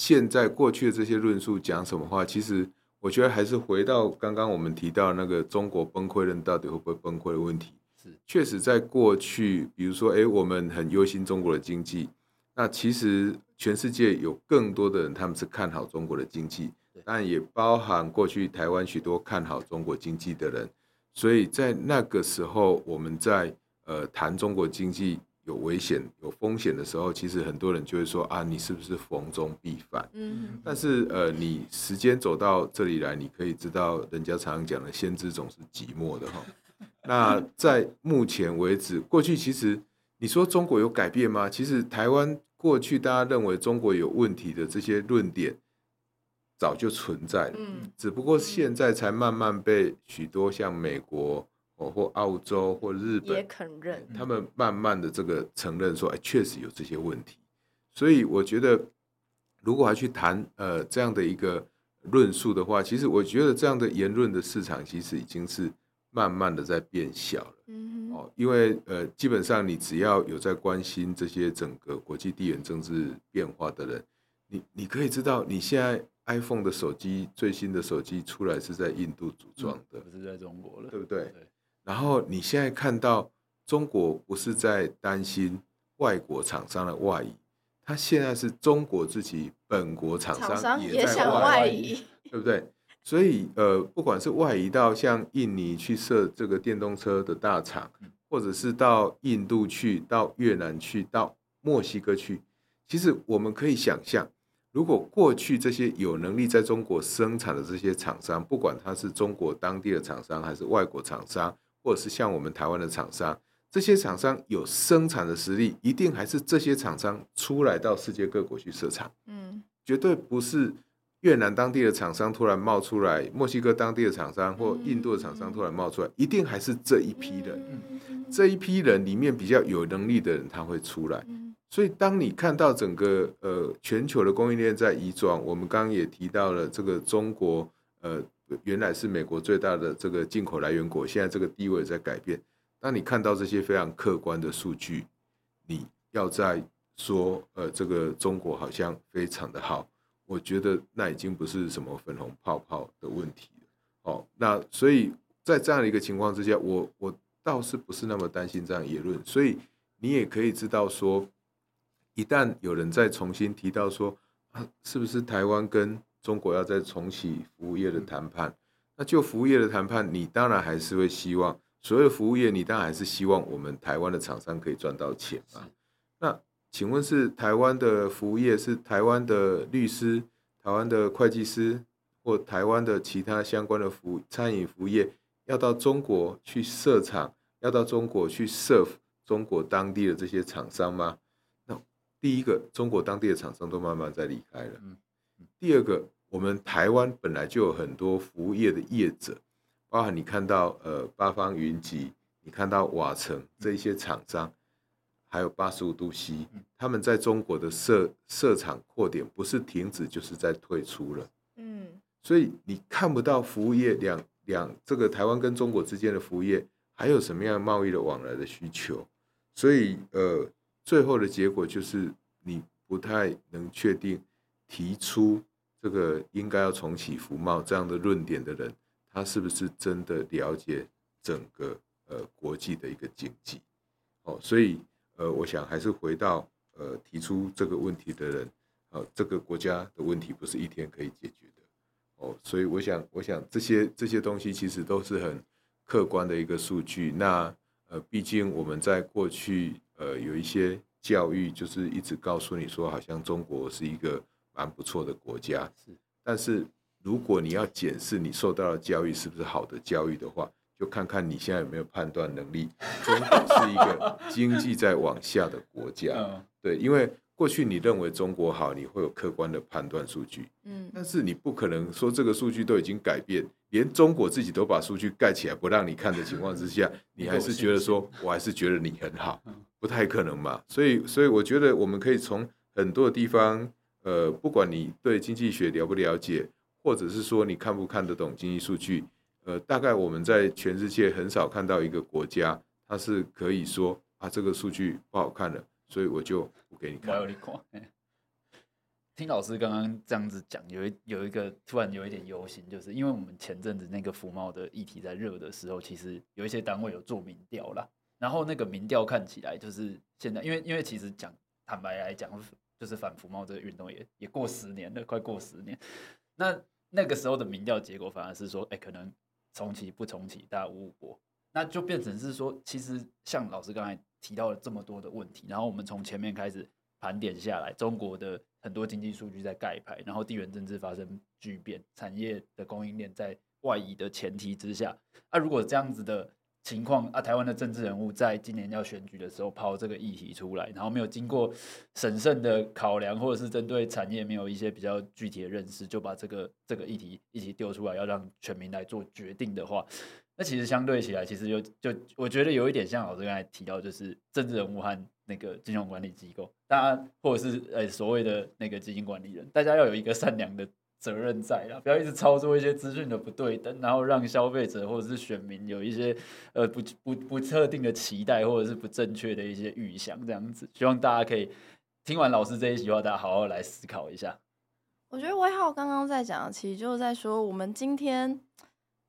Speaker 3: 现在过去的这些论述讲什么话？其实我觉得还是回到刚刚我们提到那个中国崩溃论到底会不会崩溃的问题。是，确实在过去，比如说，哎，我们很忧心中国的经济。那其实全世界有更多的人，他们是看好中国的经济，但也包含过去台湾许多看好中国经济的人。所以在那个时候，我们在呃谈中国经济。有危险、有风险的时候，其实很多人就会说啊，你是不是逢中必反？嗯，但是呃，你时间走到这里来，你可以知道，人家常常讲的“先知总是寂寞的”哈。那在目前为止，过去其实你说中国有改变吗？其实台湾过去大家认为中国有问题的这些论点，早就存在了，嗯，只不过现在才慢慢被许多像美国。或澳洲或日本
Speaker 1: 也肯认，
Speaker 3: 他们慢慢的这个承认说，哎，确实有这些问题。所以我觉得，如果还去谈呃这样的一个论述的话，其实我觉得这样的言论的市场其实已经是慢慢的在变小了。嗯哦，因为呃基本上你只要有在关心这些整个国际地缘政治变化的人，你你可以知道，你现在 iPhone 的手机最新的手机出来是在印度组装的，
Speaker 2: 不是在中国了，
Speaker 3: 对不对？对然后你现在看到中国不是在担心外国厂商的外移，他现在是中国自己本国厂商也在外移，对不对？所以呃，不管是外移到像印尼去设这个电动车的大厂，或者是到印度去、到越南去、到墨西哥去，其实我们可以想象，如果过去这些有能力在中国生产的这些厂商，不管他是中国当地的厂商还是外国厂商。或者是像我们台湾的厂商，这些厂商有生产的实力，一定还是这些厂商出来到世界各国去设厂。嗯，绝对不是越南当地的厂商突然冒出来，墨西哥当地的厂商或印度的厂商突然冒出来，一定还是这一批人。这一批人里面比较有能力的人，他会出来。所以，当你看到整个呃全球的供应链在移转，我们刚刚也提到了这个中国呃。原来是美国最大的这个进口来源国，现在这个地位在改变。当你看到这些非常客观的数据，你要再说，呃，这个中国好像非常的好，我觉得那已经不是什么粉红泡泡的问题了。哦，那所以在这样的一个情况之下，我我倒是不是那么担心这样言论。所以你也可以知道说，一旦有人再重新提到说，是不是台湾跟中国要再重启服务业的谈判，那就服务业的谈判，你当然还是会希望所有的服务业，你当然还是希望我们台湾的厂商可以赚到钱嘛。那请问是台湾的服务业，是台湾的律师、台湾的会计师，或台湾的其他相关的服务餐饮服务业，要到中国去设厂，要到中国去 serve 中国当地的这些厂商吗？那第一个，中国当地的厂商都慢慢在离开了。第二个，我们台湾本来就有很多服务业的业者，包含你看到呃八方云集，你看到瓦城这一些厂商，还有八十五度 C，他们在中国的设设厂扩点不是停止就是在退出了。嗯，所以你看不到服务业两两这个台湾跟中国之间的服务业还有什么样贸易的往来的需求，所以呃，最后的结果就是你不太能确定提出这个应该要重启服贸这样的论点的人，他是不是真的了解整个呃国际的一个经济？哦，所以呃，我想还是回到呃提出这个问题的人，呃，这个国家的问题不是一天可以解决的。哦，所以我想，我想这些这些东西其实都是很。客观的一个数据，那呃，毕竟我们在过去呃有一些教育，就是一直告诉你说，好像中国是一个蛮不错的国家。是，但是如果你要检视你受到的教育是不是好的教育的话，就看看你现在有没有判断能力。中国是一个经济在往下的国家，对，因为。过去你认为中国好，你会有客观的判断数据，嗯，但是你不可能说这个数据都已经改变，连中国自己都把数据盖起来不让你看的情况之下，你还是觉得说，我还是觉得你很好，不太可能嘛。所以，所以我觉得我们可以从很多的地方，呃，不管你对经济学了不了解，或者是说你看不看得懂经济数据，呃，大概我们在全世界很少看到一个国家，它是可以说啊，这个数据不好看了。所以我就不给你看。
Speaker 2: 听老师刚刚这样子讲，有一有一个突然有一点忧心，就是因为我们前阵子那个服贸的议题在热的时候，其实有一些单位有做民调啦。然后那个民调看起来就是现在，因为因为其实讲坦白来讲，就是反服贸这个运动也也过十年了，快过十年。那那个时候的民调结果反而是说，哎，可能重启不重启，大家无果。那就变成是说，其实像老师刚才提到了这么多的问题，然后我们从前面开始盘点下来，中国的很多经济数据在盖牌，然后地缘政治发生巨变，产业的供应链在外移的前提之下，啊，如果这样子的情况啊，台湾的政治人物在今年要选举的时候抛这个议题出来，然后没有经过审慎的考量，或者是针对产业没有一些比较具体的认识，就把这个这个议题一起丢出来，要让全民来做决定的话。那其实相对起来，其实有就我觉得有一点像老师刚才提到，就是政治人物和那个金融管理机构，大家或者是呃所谓的那个基金管理人，大家要有一个善良的责任在啦，不要一直操作一些资讯的不对等，然后让消费者或者是选民有一些呃不不不特定的期待，或者是不正确的一些预想，这样子。希望大家可以听完老师这一席话，大家好好来思考一下。
Speaker 1: 我觉得威浩刚刚在讲，其实就是在说我们今天。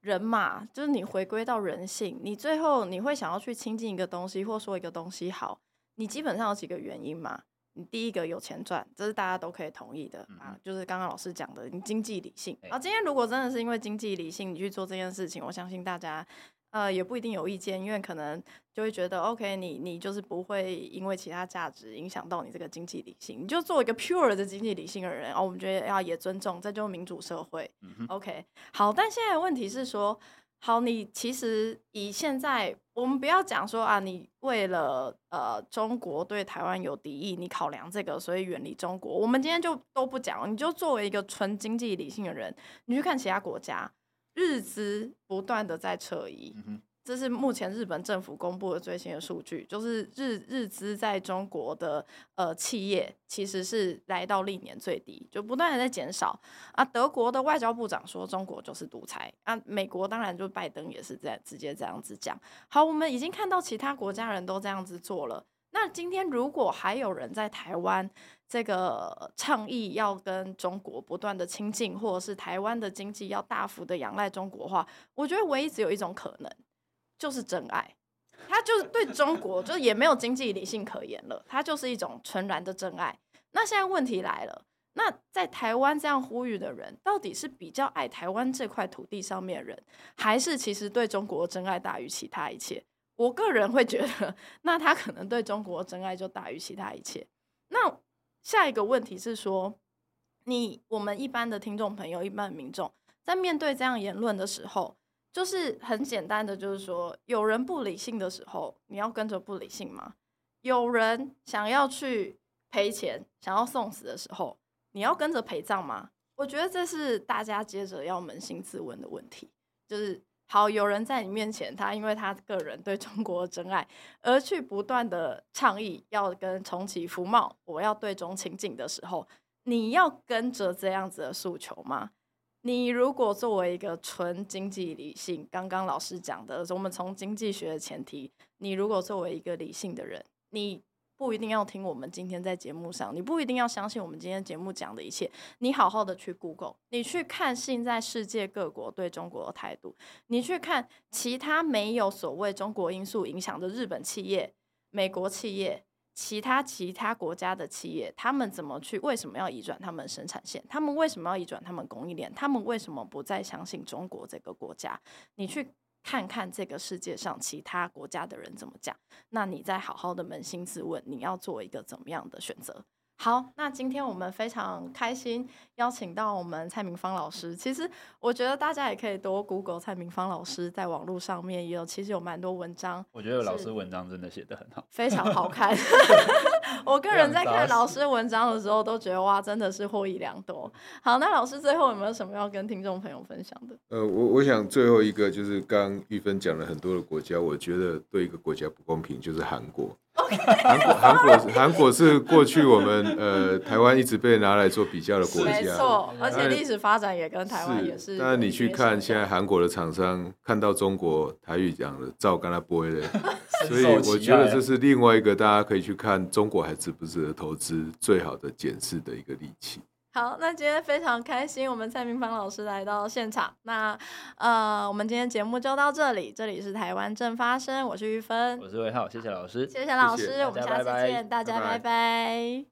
Speaker 1: 人嘛，就是你回归到人性，你最后你会想要去亲近一个东西，或说一个东西好，你基本上有几个原因嘛。你第一个有钱赚，这是大家都可以同意的啊，就是刚刚老师讲的，你经济理性。啊，今天如果真的是因为经济理性你去做这件事情，我相信大家。呃，也不一定有意见，因为可能就会觉得，OK，你你就是不会因为其他价值影响到你这个经济理性，你就做一个 pure 的经济理性的人，哦，我们觉得要也尊重，这就是民主社会。OK，好，但现在问题是说，好，你其实以现在我们不要讲说啊，你为了呃中国对台湾有敌意，你考量这个，所以远离中国。我们今天就都不讲，你就作为一个纯经济理性的人，你去看其他国家。日资不断的在撤移，这是目前日本政府公布的最新的数据，就是日日资在中国的呃企业其实是来到历年最低，就不断的在减少啊。德国的外交部长说中国就是独裁啊，美国当然就拜登也是在直接这样子讲。好，我们已经看到其他国家人都这样子做了，那今天如果还有人在台湾，这个倡议要跟中国不断的亲近，或者是台湾的经济要大幅的仰赖中国化，我觉得唯一只有一种可能，就是真爱。他就是对中国就也没有经济理性可言了，他就是一种纯然的真爱。那现在问题来了，那在台湾这样呼吁的人，到底是比较爱台湾这块土地上面人，还是其实对中国真爱大于其他一切？我个人会觉得，那他可能对中国真爱就大于其他一切。那。下一个问题是说，你我们一般的听众朋友、一般的民众，在面对这样言论的时候，就是很简单的，就是说，有人不理性的时候，你要跟着不理性吗？有人想要去赔钱、想要送死的时候，你要跟着陪葬吗？我觉得这是大家接着要扪心自问的问题。就是好，有人在你面前，他因为他个人对中国的真爱，而去不断的倡议要跟重启服贸，我要对中亲近的时候，你要跟着这样子的诉求吗？你如果作为一个纯经济理性，刚刚老师讲的，我们从经济学的前提，你如果作为一个理性的人，你不一定要听我们今天在节目上，你不一定要相信我们今天节目讲的一切，你好好的去 Google，你去看现在世界各国对中国的态度，你去看其他没有所谓中国因素影响的日本企业、美国企业。其他其他国家的企业，他们怎么去？为什么要移转他们生产线？他们为什么要移转他们供应链？他们为什么不再相信中国这个国家？你去看看这个世界上其他国家的人怎么讲，那你再好好的扪心自问，你要做一个怎么样的选择？好，那今天我们非常开心邀请到我们蔡明芳老师。其实我觉得大家也可以多 Google 蔡明芳老师，在网络上面也有其实有蛮多文章。
Speaker 2: 我觉得老师文章真的写得很好，
Speaker 1: 非常好 看。我个人在看老师文章的时候都觉得哇，真的是获益良多。好，那老师最后有没有什么要跟听众朋友分享的？
Speaker 3: 呃，我我想最后一个就是刚刚玉芬讲了很多的国家，我觉得对一个国家不公平，就是韩国。韩.国韩国韩国是过去我们呃台湾一直被拿来做比较的国家，
Speaker 1: 没错，而且历史发展也跟台湾也是。
Speaker 3: 但是你去看现在韩国的厂商看到中国台语讲的照跟他播的，所以我觉得这是另外一个大家可以去看中国还值不值得投资最好的检视的一个利器。
Speaker 1: 好，那今天非常开心，我们蔡明芳老师来到现场。那呃，我们今天节目就到这里，这里是台湾正发生，我是玉芬，
Speaker 2: 我是魏浩，谢谢老师，
Speaker 1: 谢谢老师，
Speaker 2: 谢谢
Speaker 1: 我们下次见，大家。拜拜。